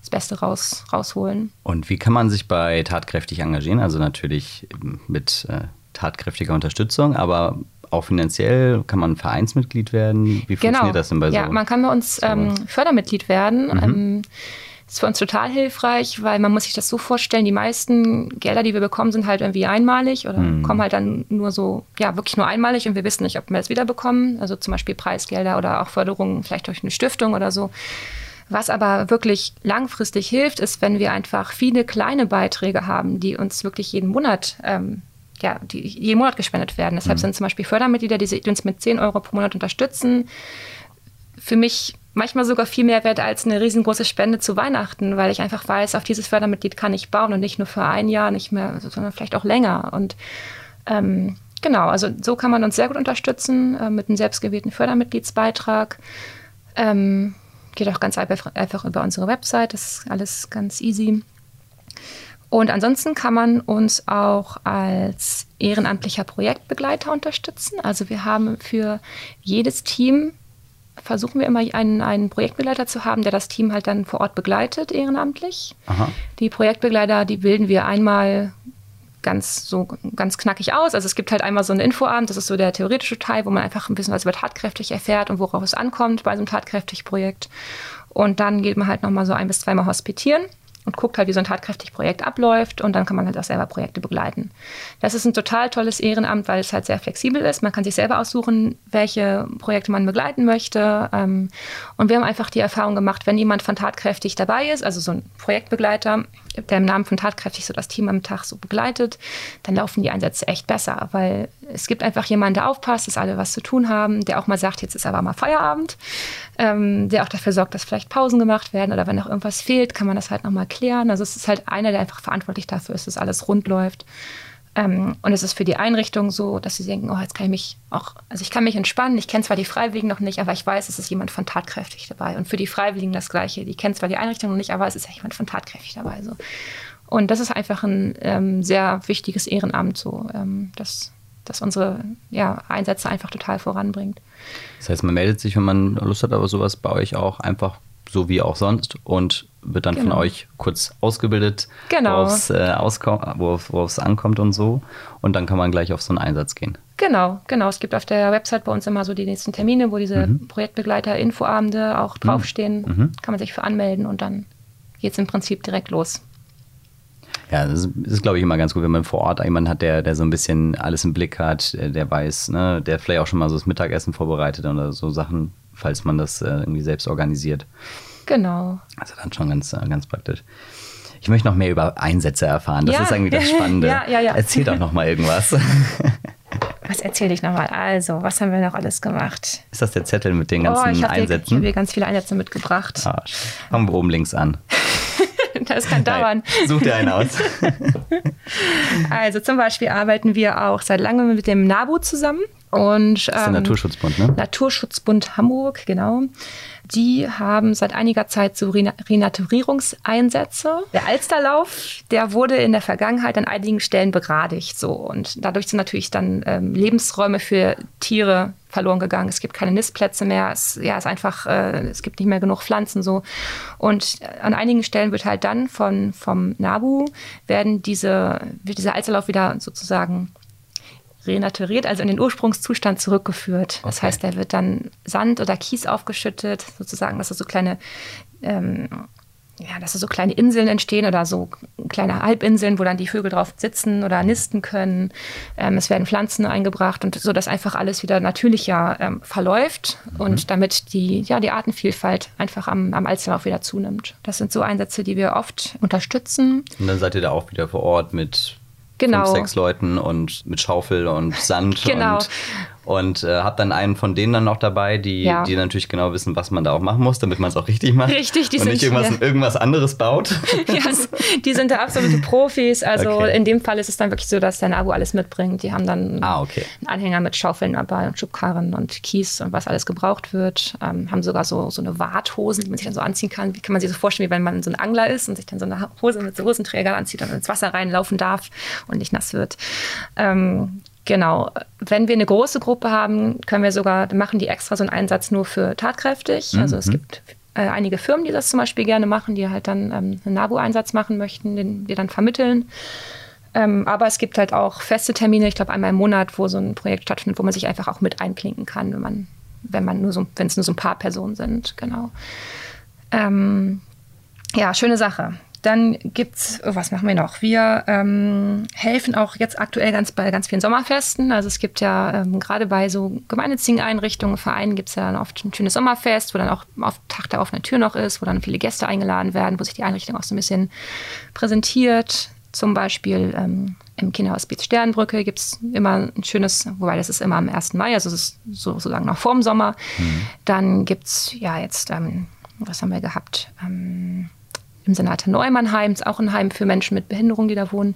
das Beste raus, rausholen. Und wie kann man sich bei tatkräftig engagieren? Also natürlich mit äh, tatkräftiger Unterstützung, aber auch finanziell kann man Vereinsmitglied werden? Wie genau. funktioniert das denn bei so? Ja, man kann bei uns ähm, Fördermitglied werden. Mhm. Ähm, das ist für uns total hilfreich, weil man muss sich das so vorstellen, die meisten Gelder, die wir bekommen, sind halt irgendwie einmalig oder mhm. kommen halt dann nur so, ja, wirklich nur einmalig und wir wissen nicht, ob wir es wieder bekommen. Also zum Beispiel Preisgelder oder auch Förderungen vielleicht durch eine Stiftung oder so. Was aber wirklich langfristig hilft, ist, wenn wir einfach viele kleine Beiträge haben, die uns wirklich jeden Monat ähm, ja, die jeden Monat gespendet werden. Deshalb mhm. sind zum Beispiel Fördermitglieder, die uns mit 10 Euro pro Monat unterstützen, für mich manchmal sogar viel mehr wert als eine riesengroße Spende zu Weihnachten, weil ich einfach weiß, auf dieses Fördermitglied kann ich bauen und nicht nur für ein Jahr, nicht mehr, sondern vielleicht auch länger. Und ähm, genau, also so kann man uns sehr gut unterstützen äh, mit einem selbstgewählten Fördermitgliedsbeitrag. Ähm, geht auch ganz einfach, einfach über unsere Website, das ist alles ganz easy. Und ansonsten kann man uns auch als ehrenamtlicher Projektbegleiter unterstützen. Also wir haben für jedes Team versuchen wir immer einen, einen Projektbegleiter zu haben, der das Team halt dann vor Ort begleitet, ehrenamtlich. Aha. Die Projektbegleiter, die bilden wir einmal ganz so ganz knackig aus. Also es gibt halt einmal so einen Infoabend, das ist so der theoretische Teil, wo man einfach ein bisschen was über tatkräftig erfährt und worauf es ankommt bei so einem tatkräftig Projekt. Und dann geht man halt nochmal so ein bis zweimal hospitieren und guckt halt, wie so ein tatkräftig Projekt abläuft und dann kann man halt auch selber Projekte begleiten. Das ist ein total tolles Ehrenamt, weil es halt sehr flexibel ist. Man kann sich selber aussuchen, welche Projekte man begleiten möchte. Ähm, und wir haben einfach die Erfahrung gemacht, wenn jemand von tatkräftig dabei ist, also so ein Projektbegleiter, der im Namen von tatkräftig so das Team am Tag so begleitet, dann laufen die Einsätze echt besser, weil es gibt einfach jemanden, der aufpasst, dass alle was zu tun haben, der auch mal sagt, jetzt ist aber mal Feierabend, ähm, der auch dafür sorgt, dass vielleicht Pausen gemacht werden oder wenn noch irgendwas fehlt, kann man das halt nochmal klären. Also es ist halt einer, der einfach verantwortlich dafür ist, dass alles rund läuft. Ähm, und es ist für die Einrichtung so, dass sie denken, oh, jetzt kann ich mich auch, also ich kann mich entspannen. Ich kenne zwar die Freiwilligen noch nicht, aber ich weiß, es ist jemand von tatkräftig dabei. Und für die Freiwilligen das Gleiche. Die kennen zwar die Einrichtung noch nicht, aber es ist ja jemand von tatkräftig dabei. So. Und das ist einfach ein ähm, sehr wichtiges Ehrenamt, so, ähm, das, das unsere ja, Einsätze einfach total voranbringt. Das heißt, man meldet sich, wenn man Lust hat, aber sowas bei euch auch einfach so wie auch sonst und wird dann genau. von euch kurz ausgebildet, genau. worauf es äh, ankommt und so. Und dann kann man gleich auf so einen Einsatz gehen. Genau, genau. Es gibt auf der Website bei uns immer so die nächsten Termine, wo diese mhm. Projektbegleiter-Infoabende auch mhm. draufstehen. Mhm. Kann man sich für anmelden und dann geht es im Prinzip direkt los. Ja, das ist, ist glaube ich, immer ganz gut, wenn man vor Ort jemanden hat, der, der so ein bisschen alles im Blick hat, der weiß, ne, der vielleicht auch schon mal so das Mittagessen vorbereitet oder so Sachen, falls man das äh, irgendwie selbst organisiert. Genau. Also dann schon ganz, äh, ganz praktisch. Ich möchte noch mehr über Einsätze erfahren. Das ja. ist irgendwie das Spannende. ja, ja, ja. Erzähl doch noch mal irgendwas. Was erzähle ich nochmal? Also, was haben wir noch alles gemacht? Ist das der Zettel mit den ganzen oh, ich Einsätzen? Hier, ich habe hier ganz viele Einsätze mitgebracht. Ah, fangen wir oben links an. das kann dauern. Nein, such dir einen aus. also zum Beispiel arbeiten wir auch seit langem mit dem NABU zusammen. Und, das ist der ähm, Naturschutzbund, ne? Naturschutzbund Hamburg, genau. Die haben seit einiger Zeit so Renaturierungseinsätze. Der Alsterlauf, der wurde in der Vergangenheit an einigen Stellen begradigt. So. Und dadurch sind natürlich dann ähm, Lebensräume für Tiere verloren gegangen. Es gibt keine Nistplätze mehr. Es ja, ist einfach, äh, es gibt nicht mehr genug Pflanzen so. Und an einigen Stellen wird halt dann von, vom NABU werden diese, wird dieser Alsterlauf wieder sozusagen renaturiert, also in den Ursprungszustand zurückgeführt. Das okay. heißt, da wird dann Sand oder Kies aufgeschüttet, sozusagen, dass es so kleine, ähm, ja, dass so kleine Inseln entstehen oder so kleine Halbinseln, wo dann die Vögel drauf sitzen oder nisten können. Ähm, es werden Pflanzen eingebracht und so, dass einfach alles wieder natürlicher ähm, verläuft mhm. und damit die, ja, die Artenvielfalt einfach am, am Alsterlauf wieder zunimmt. Das sind so Einsätze, die wir oft unterstützen. Und dann seid ihr da auch wieder vor Ort mit genau. fünf, sechs Leuten und mit Schaufel und Sand genau. und, und äh, habe dann einen von denen dann noch dabei, die, ja. die natürlich genau wissen, was man da auch machen muss, damit man es auch richtig macht. Richtig, die und sind nicht irgendwas, irgendwas anderes baut. ja, die sind da absolute Profis. Also okay. in dem Fall ist es dann wirklich so, dass der Nabu alles mitbringt. Die haben dann ah, okay. einen Anhänger mit Schaufeln dabei und Schubkarren und Kies und was alles gebraucht wird. Ähm, haben sogar so, so eine Warthosen, die man sich dann so anziehen kann. Wie kann man sich so vorstellen, wie wenn man so ein Angler ist und sich dann so eine Hose mit so Hosenträger anzieht und ins Wasser reinlaufen darf und nicht nass wird. Ähm, Genau. Wenn wir eine große Gruppe haben, können wir sogar, machen die extra so einen Einsatz nur für tatkräftig. Mhm. Also es gibt äh, einige Firmen, die das zum Beispiel gerne machen, die halt dann ähm, einen NABU-Einsatz machen möchten, den wir dann vermitteln. Ähm, aber es gibt halt auch feste Termine, ich glaube einmal im Monat, wo so ein Projekt stattfindet, wo man sich einfach auch mit einklinken kann, wenn man, wenn man nur so, wenn es nur so ein paar Personen sind, genau. Ähm, ja, schöne Sache. Dann gibt's, oh, was machen wir noch? Wir ähm, helfen auch jetzt aktuell ganz bei ganz vielen Sommerfesten. Also es gibt ja ähm, gerade bei so gemeinnützigen Einrichtungen, Vereinen gibt es ja dann oft ein schönes Sommerfest, wo dann auch auf Tag der offenen Tür noch ist, wo dann viele Gäste eingeladen werden, wo sich die Einrichtung auch so ein bisschen präsentiert. Zum Beispiel ähm, im Kinderhospiz Sternbrücke gibt es immer ein schönes, wobei das ist immer am 1. Mai, also es ist sozusagen noch vorm Sommer. Mhm. Dann gibt es ja jetzt, ähm, was haben wir gehabt? Ähm, im Senator Neumannheim, ist auch ein Heim für Menschen mit Behinderung, die da wohnen,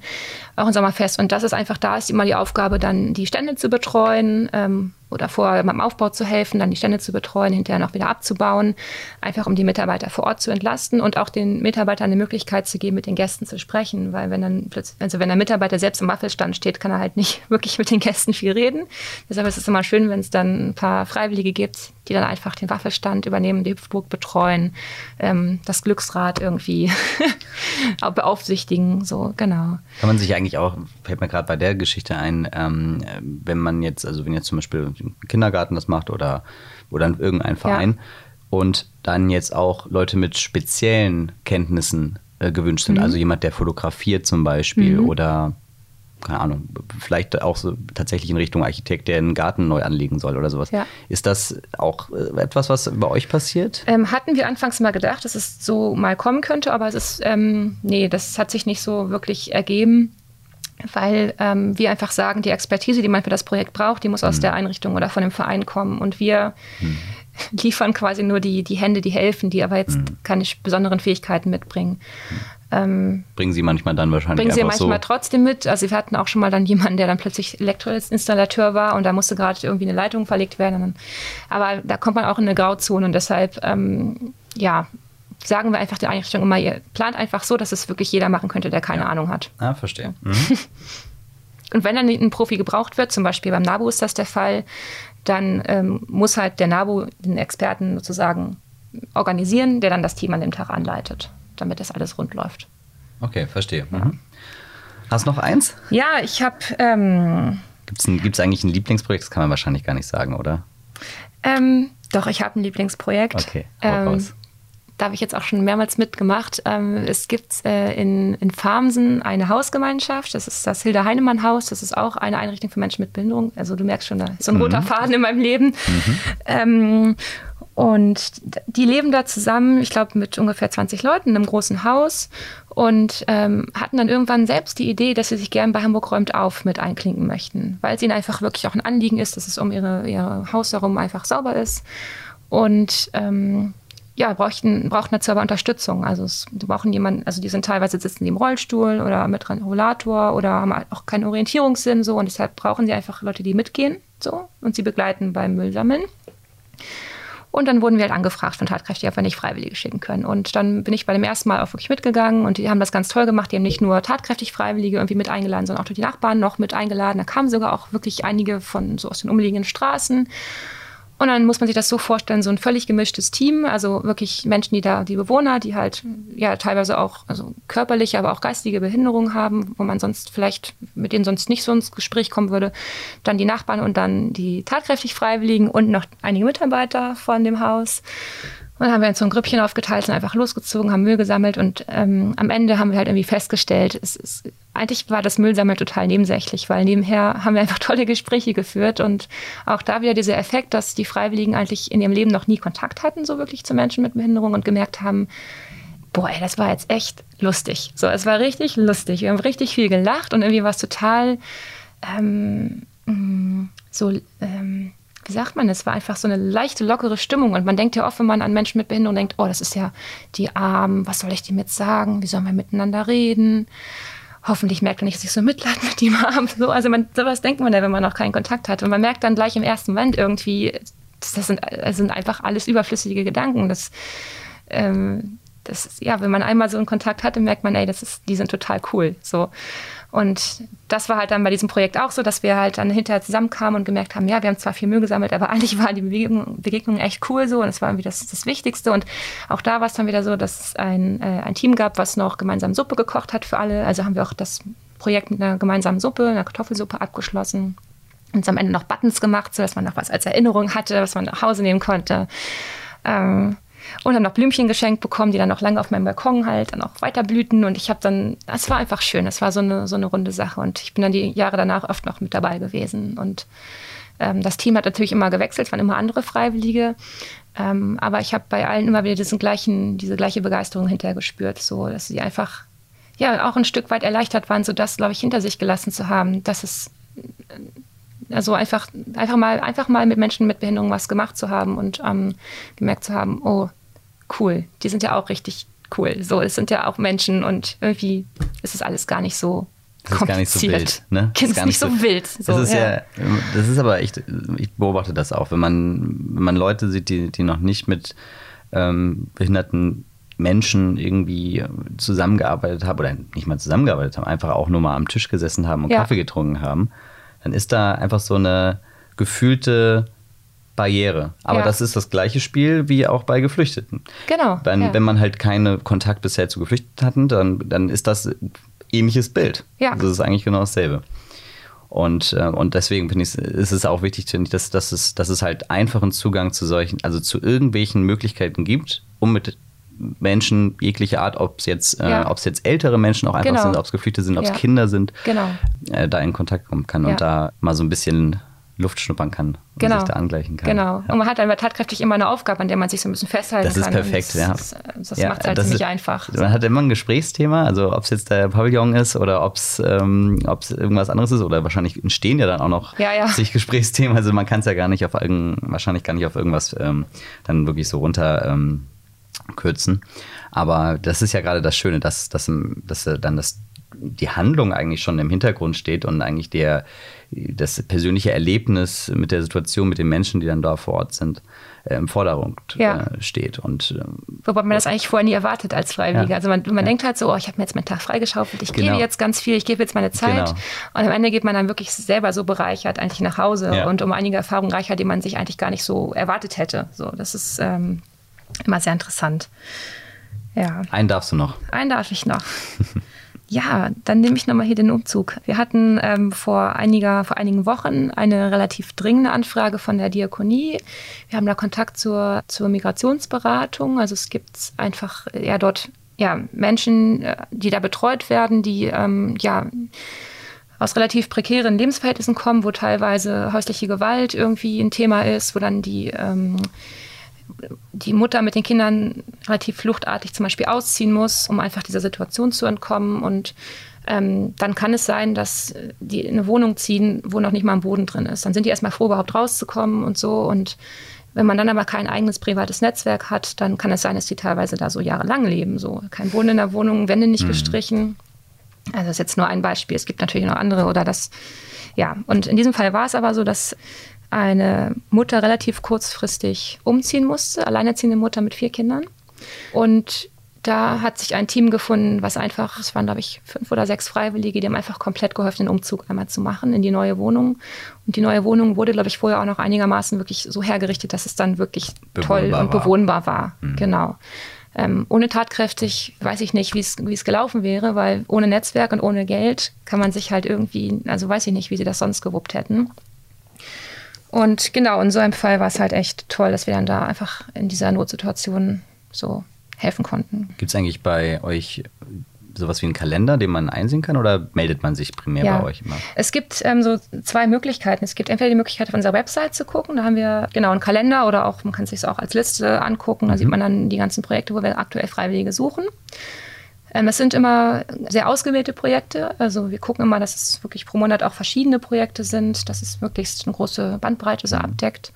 auch ein Sommerfest. Und das ist einfach, da ist immer die Aufgabe, dann die Stände zu betreuen, ähm, oder vorher beim Aufbau zu helfen, dann die Stände zu betreuen, hinterher noch wieder abzubauen, einfach um die Mitarbeiter vor Ort zu entlasten und auch den Mitarbeitern eine Möglichkeit zu geben, mit den Gästen zu sprechen, weil wenn dann plötzlich, also wenn der Mitarbeiter selbst im Waffelstand steht, kann er halt nicht wirklich mit den Gästen viel reden. Deshalb ist es immer schön, wenn es dann ein paar Freiwillige gibt, die dann einfach den Waffelstand übernehmen, die Hüpfburg betreuen, ähm, das Glücksrad irgendwie beaufsichtigen, so genau. Kann man sich eigentlich auch, fällt mir gerade bei der Geschichte ein, ähm, wenn man jetzt, also wenn jetzt zum Beispiel Kindergarten das macht oder, oder irgendein Verein. Ja. Und dann jetzt auch Leute mit speziellen Kenntnissen äh, gewünscht sind. Mhm. Also jemand, der fotografiert zum Beispiel mhm. oder keine Ahnung, vielleicht auch so tatsächlich in Richtung Architekt, der einen Garten neu anlegen soll oder sowas. Ja. Ist das auch äh, etwas, was bei euch passiert? Ähm, hatten wir anfangs mal gedacht, dass es so mal kommen könnte, aber es ist, ähm, nee, das hat sich nicht so wirklich ergeben weil ähm, wir einfach sagen, die Expertise, die man für das Projekt braucht, die muss aus mhm. der Einrichtung oder von dem Verein kommen. Und wir mhm. liefern quasi nur die, die Hände, die helfen, die aber jetzt mhm. keine besonderen Fähigkeiten mitbringen. Ähm, bringen Sie manchmal dann wahrscheinlich Bringen Sie manchmal so. trotzdem mit. Also wir hatten auch schon mal dann jemanden, der dann plötzlich Elektroinstallateur war und da musste gerade irgendwie eine Leitung verlegt werden. Aber da kommt man auch in eine Grauzone und deshalb, ähm, ja, sagen wir einfach der Einrichtung immer, ihr plant einfach so, dass es wirklich jeder machen könnte, der keine ja. Ahnung hat. Ah, verstehe. Mhm. Und wenn dann ein Profi gebraucht wird, zum Beispiel beim NABU ist das der Fall, dann ähm, muss halt der NABU den Experten sozusagen organisieren, der dann das Team an dem Tag anleitet, damit das alles rund läuft. Okay, verstehe. Mhm. Hast du noch eins? Ja, ich habe. Ähm, Gibt es eigentlich ein Lieblingsprojekt? Das kann man wahrscheinlich gar nicht sagen, oder? Ähm, doch, ich habe ein Lieblingsprojekt. Okay, ähm, da habe ich jetzt auch schon mehrmals mitgemacht. Ähm, es gibt äh, in, in Farmsen eine Hausgemeinschaft. Das ist das Hilda Heinemann Haus. Das ist auch eine Einrichtung für Menschen mit Behinderung. Also du merkst schon, da ist so ein mhm. roter Faden in meinem Leben. Mhm. Ähm, und die leben da zusammen, ich glaube, mit ungefähr 20 Leuten in einem großen Haus und ähm, hatten dann irgendwann selbst die Idee, dass sie sich gern bei Hamburg räumt auf mit einklinken möchten, weil es ihnen einfach wirklich auch ein Anliegen ist, dass es um ihre, ihr Haus herum einfach sauber ist. Und ähm, ja, brauchten, brauchten dazu aber Unterstützung. Also es, die brauchen jemanden, also die sind teilweise sitzen die im Rollstuhl oder mit Rollator oder haben halt auch keinen Orientierungssinn so und deshalb brauchen sie einfach Leute, die mitgehen so und sie begleiten beim Müllsammeln. Und dann wurden wir halt angefragt von Tatkräften, ob wir nicht Freiwillige schicken können. Und dann bin ich bei dem ersten Mal auch wirklich mitgegangen und die haben das ganz toll gemacht. Die haben nicht nur tatkräftig Freiwillige irgendwie mit eingeladen, sondern auch die Nachbarn noch mit eingeladen. Da kamen sogar auch wirklich einige von so aus den umliegenden Straßen. Und dann muss man sich das so vorstellen, so ein völlig gemischtes Team, also wirklich Menschen, die da, die Bewohner, die halt ja teilweise auch also körperliche, aber auch geistige Behinderungen haben, wo man sonst vielleicht mit denen sonst nicht so ins Gespräch kommen würde. Dann die Nachbarn und dann die tatkräftig Freiwilligen und noch einige Mitarbeiter von dem Haus. Und dann haben wir uns so ein Grüppchen aufgeteilt, sind einfach losgezogen, haben Müll gesammelt und ähm, am Ende haben wir halt irgendwie ist, eigentlich war das Müllsammeln total nebensächlich, weil nebenher haben wir einfach tolle Gespräche geführt und auch da wieder dieser Effekt, dass die Freiwilligen eigentlich in ihrem Leben noch nie Kontakt hatten, so wirklich zu Menschen mit Behinderung und gemerkt haben, boah, ey, das war jetzt echt lustig. So, es war richtig lustig. Wir haben richtig viel gelacht und irgendwie war es total ähm, mm, so, ähm, wie sagt man, es war einfach so eine leichte, lockere Stimmung. Und man denkt ja oft, wenn man an Menschen mit Behinderung denkt, oh, das ist ja die Armen, was soll ich dem jetzt sagen? Wie sollen wir miteinander reden? Hoffentlich merkt er nicht, dass ich so Mitleid mit ihm habe. So, also man, sowas denkt man ja, wenn man noch keinen Kontakt hat. Und man merkt dann gleich im ersten Moment irgendwie, das sind, das sind einfach alles überflüssige Gedanken. Das, ähm, das ist, ja, wenn man einmal so einen Kontakt hatte, merkt man, ey, das ist, die sind total cool. So. Und das war halt dann bei diesem Projekt auch so, dass wir halt dann hinterher zusammenkamen und gemerkt haben, ja, wir haben zwar viel Müll gesammelt, aber eigentlich waren die Begegnungen Begegnung echt cool so und es war irgendwie das, das Wichtigste. Und auch da war es dann wieder so, dass es ein, äh, ein Team gab, was noch gemeinsam Suppe gekocht hat für alle. Also haben wir auch das Projekt mit einer gemeinsamen Suppe, einer Kartoffelsuppe abgeschlossen und am Ende noch Buttons gemacht, sodass man noch was als Erinnerung hatte, was man nach Hause nehmen konnte. Ähm, und dann noch Blümchen geschenkt bekommen, die dann noch lange auf meinem Balkon halt dann auch weiter blühten. Und ich habe dann, es war einfach schön, es war so eine, so eine runde Sache. Und ich bin dann die Jahre danach oft noch mit dabei gewesen. Und ähm, das Team hat natürlich immer gewechselt, es waren immer andere Freiwillige. Ähm, aber ich habe bei allen immer wieder diesen gleichen, diese gleiche Begeisterung hinterher gespürt, so dass sie einfach ja auch ein Stück weit erleichtert waren, so das, glaube ich, hinter sich gelassen zu haben, dass es also einfach, einfach mal, einfach mal mit Menschen mit Behinderung was gemacht zu haben und ähm, gemerkt zu haben, oh, cool, die sind ja auch richtig cool. So, es sind ja auch Menschen und irgendwie ist es alles gar nicht so das ist gar nicht so wild, ne? Das ist gar nicht so, so wild. So, das ist ja. ja. das ist aber echt, ich beobachte das auch, wenn man, wenn man Leute sieht, die, die noch nicht mit ähm, behinderten Menschen irgendwie zusammengearbeitet haben oder nicht mal zusammengearbeitet haben, einfach auch nur mal am Tisch gesessen haben und ja. Kaffee getrunken haben, dann ist da einfach so eine gefühlte Barriere. Aber ja. das ist das gleiche Spiel wie auch bei Geflüchteten. Genau. Wenn, ja. wenn man halt keinen Kontakt bisher zu Geflüchteten hatten, dann, dann ist das ähnliches Bild. Ja. Das ist eigentlich genau dasselbe. Und, äh, und deswegen finde ich, ist es auch wichtig, finde ich, dass, dass, es, dass es halt einfachen Zugang zu solchen, also zu irgendwelchen Möglichkeiten gibt, um mit Menschen jeglicher Art, ob es jetzt, äh, ja. ob es jetzt ältere Menschen auch einfach genau. sind, ob es Geflüchtete sind, ob es ja. Kinder sind, genau. äh, da in Kontakt kommen kann ja. und da mal so ein bisschen Luft schnuppern kann und genau. sich da angleichen kann. Genau. Und man hat einfach tatkräftig immer eine Aufgabe, an der man sich so ein bisschen festhalten kann. Das ist kann. perfekt, ja. Das, das macht es halt ziemlich ist, einfach. Man hat immer ein Gesprächsthema, also ob es jetzt der Pavillon ist oder ob es ähm, irgendwas anderes ist oder wahrscheinlich entstehen ja dann auch noch sich Gesprächsthemen. Also man kann es ja gar nicht auf irgend, wahrscheinlich gar nicht auf irgendwas ähm, dann wirklich so runter ähm, kürzen. Aber das ist ja gerade das Schöne, dass, dass, dass dann das, die Handlung eigentlich schon im Hintergrund steht und eigentlich der, das persönliche Erlebnis mit der Situation, mit den Menschen, die dann da vor Ort sind, äh, im Vordergrund ja. äh, steht. Und, äh, Wobei man das eigentlich vorher nie erwartet als Freiwilliger. Ja. Also man, man ja. denkt halt so, oh, ich habe mir jetzt meinen Tag freigeschaufelt, ich genau. gebe jetzt ganz viel, ich gebe jetzt meine Zeit. Genau. Und am Ende geht man dann wirklich selber so bereichert eigentlich nach Hause und um einige Erfahrungen reicher, die man sich eigentlich gar nicht so erwartet hätte. So, das ist ähm, immer sehr interessant. Ja. Einen darfst du noch. Einen darf ich noch. ja, dann nehme ich nochmal hier den Umzug. Wir hatten ähm, vor, einiger, vor einigen Wochen eine relativ dringende Anfrage von der Diakonie. Wir haben da Kontakt zur, zur Migrationsberatung. Also es gibt einfach ja dort ja, Menschen, äh, die da betreut werden, die ähm, ja aus relativ prekären Lebensverhältnissen kommen, wo teilweise häusliche Gewalt irgendwie ein Thema ist, wo dann die ähm, die Mutter mit den Kindern relativ fluchtartig zum Beispiel ausziehen muss, um einfach dieser Situation zu entkommen. Und ähm, dann kann es sein, dass die in eine Wohnung ziehen, wo noch nicht mal ein Boden drin ist. Dann sind die erstmal froh, überhaupt rauszukommen und so. Und wenn man dann aber kein eigenes privates Netzwerk hat, dann kann es sein, dass die teilweise da so jahrelang leben. So kein Boden in der Wohnung, Wände nicht mhm. gestrichen. Also das ist jetzt nur ein Beispiel. Es gibt natürlich noch andere oder das, ja. Und in diesem Fall war es aber so, dass eine Mutter relativ kurzfristig umziehen musste, alleinerziehende Mutter mit vier Kindern. Und da hat sich ein Team gefunden, was einfach, es waren glaube ich fünf oder sechs Freiwillige, die haben einfach komplett geholfen, den Umzug einmal zu machen in die neue Wohnung. Und die neue Wohnung wurde, glaube ich, vorher auch noch einigermaßen wirklich so hergerichtet, dass es dann wirklich bewohnbar toll und war. bewohnbar war. Mhm. Genau. Ähm, ohne tatkräftig weiß ich nicht, wie es gelaufen wäre, weil ohne Netzwerk und ohne Geld kann man sich halt irgendwie, also weiß ich nicht, wie sie das sonst gewuppt hätten. Und genau, in so einem Fall war es halt echt toll, dass wir dann da einfach in dieser Notsituation so helfen konnten. Gibt es eigentlich bei euch sowas wie einen Kalender, den man einsehen kann oder meldet man sich primär ja. bei euch immer? Es gibt ähm, so zwei Möglichkeiten. Es gibt entweder die Möglichkeit, auf unserer Website zu gucken. Da haben wir genau einen Kalender oder auch, man kann es sich auch als Liste angucken. Da mhm. sieht man dann die ganzen Projekte, wo wir aktuell Freiwillige suchen. Ähm, es sind immer sehr ausgewählte Projekte. Also wir gucken immer, dass es wirklich pro Monat auch verschiedene Projekte sind, dass es möglichst eine große Bandbreite so mhm. abdeckt.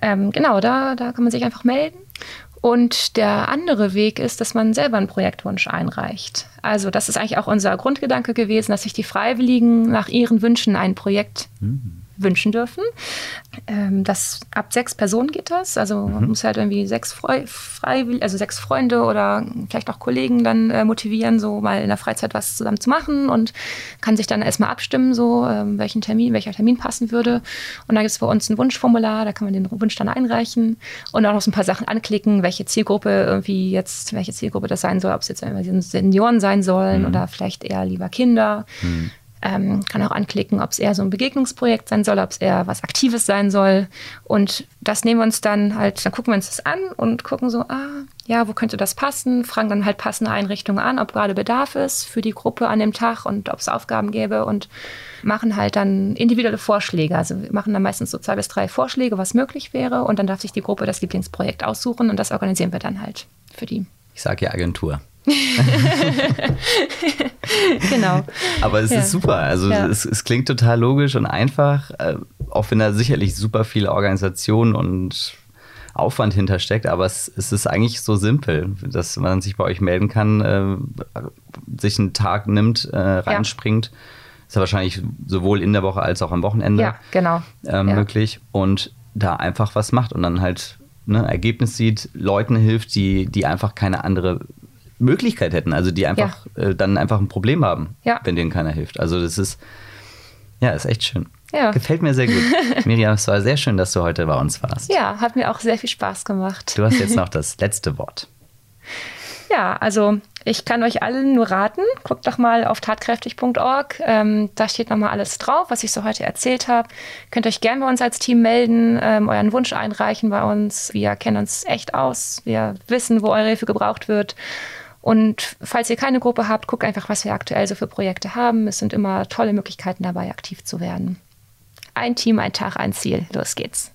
Ähm, genau, da, da kann man sich einfach melden. Und der andere Weg ist, dass man selber einen Projektwunsch einreicht. Also das ist eigentlich auch unser Grundgedanke gewesen, dass sich die Freiwilligen nach ihren Wünschen ein Projekt mhm wünschen dürfen. Ähm, das, ab sechs Personen geht das. Also man mhm. muss halt irgendwie sechs Freu also sechs Freunde oder vielleicht auch Kollegen dann äh, motivieren, so mal in der Freizeit was zusammen zu machen und kann sich dann erstmal abstimmen, so ähm, welchen Termin, welcher Termin passen würde. Und da gibt es bei uns ein Wunschformular, da kann man den Wunsch dann einreichen und auch noch so ein paar Sachen anklicken, welche Zielgruppe irgendwie jetzt, welche Zielgruppe das sein soll, ob es jetzt Senioren sein sollen mhm. oder vielleicht eher lieber Kinder. Mhm. Ähm, kann auch anklicken, ob es eher so ein Begegnungsprojekt sein soll, ob es eher was Aktives sein soll. Und das nehmen wir uns dann halt, dann gucken wir uns das an und gucken so, ah, ja, wo könnte das passen? Fragen dann halt passende Einrichtungen an, ob gerade Bedarf ist für die Gruppe an dem Tag und ob es Aufgaben gäbe und machen halt dann individuelle Vorschläge. Also wir machen dann meistens so zwei bis drei Vorschläge, was möglich wäre und dann darf sich die Gruppe das Lieblingsprojekt aussuchen und das organisieren wir dann halt für die. Ich sage ja Agentur. genau. Aber es ja. ist super. Also ja. es, es, klingt total logisch und einfach, äh, auch wenn da sicherlich super viel Organisation und Aufwand hintersteckt, aber es, es, ist eigentlich so simpel, dass man sich bei euch melden kann, äh, sich einen Tag nimmt, äh, reinspringt. Ja. Ist ja wahrscheinlich sowohl in der Woche als auch am Wochenende ja, genau. äh, möglich und da einfach was macht und dann halt ne, Ergebnis sieht, Leuten hilft, die, die einfach keine andere Möglichkeit hätten, also die einfach ja. äh, dann einfach ein Problem haben, ja. wenn denen keiner hilft. Also das ist, ja, ist echt schön. Ja. Gefällt mir sehr gut. Miriam, es war sehr schön, dass du heute bei uns warst. Ja, hat mir auch sehr viel Spaß gemacht. Du hast jetzt noch das letzte Wort. Ja, also ich kann euch allen nur raten, guckt doch mal auf tatkräftig.org. Ähm, da steht nochmal alles drauf, was ich so heute erzählt habe. Könnt euch gerne bei uns als Team melden, ähm, euren Wunsch einreichen bei uns. Wir kennen uns echt aus. Wir wissen, wo eure Hilfe gebraucht wird. Und falls ihr keine Gruppe habt, guckt einfach, was wir aktuell so für Projekte haben. Es sind immer tolle Möglichkeiten dabei, aktiv zu werden. Ein Team, ein Tag, ein Ziel. Los geht's.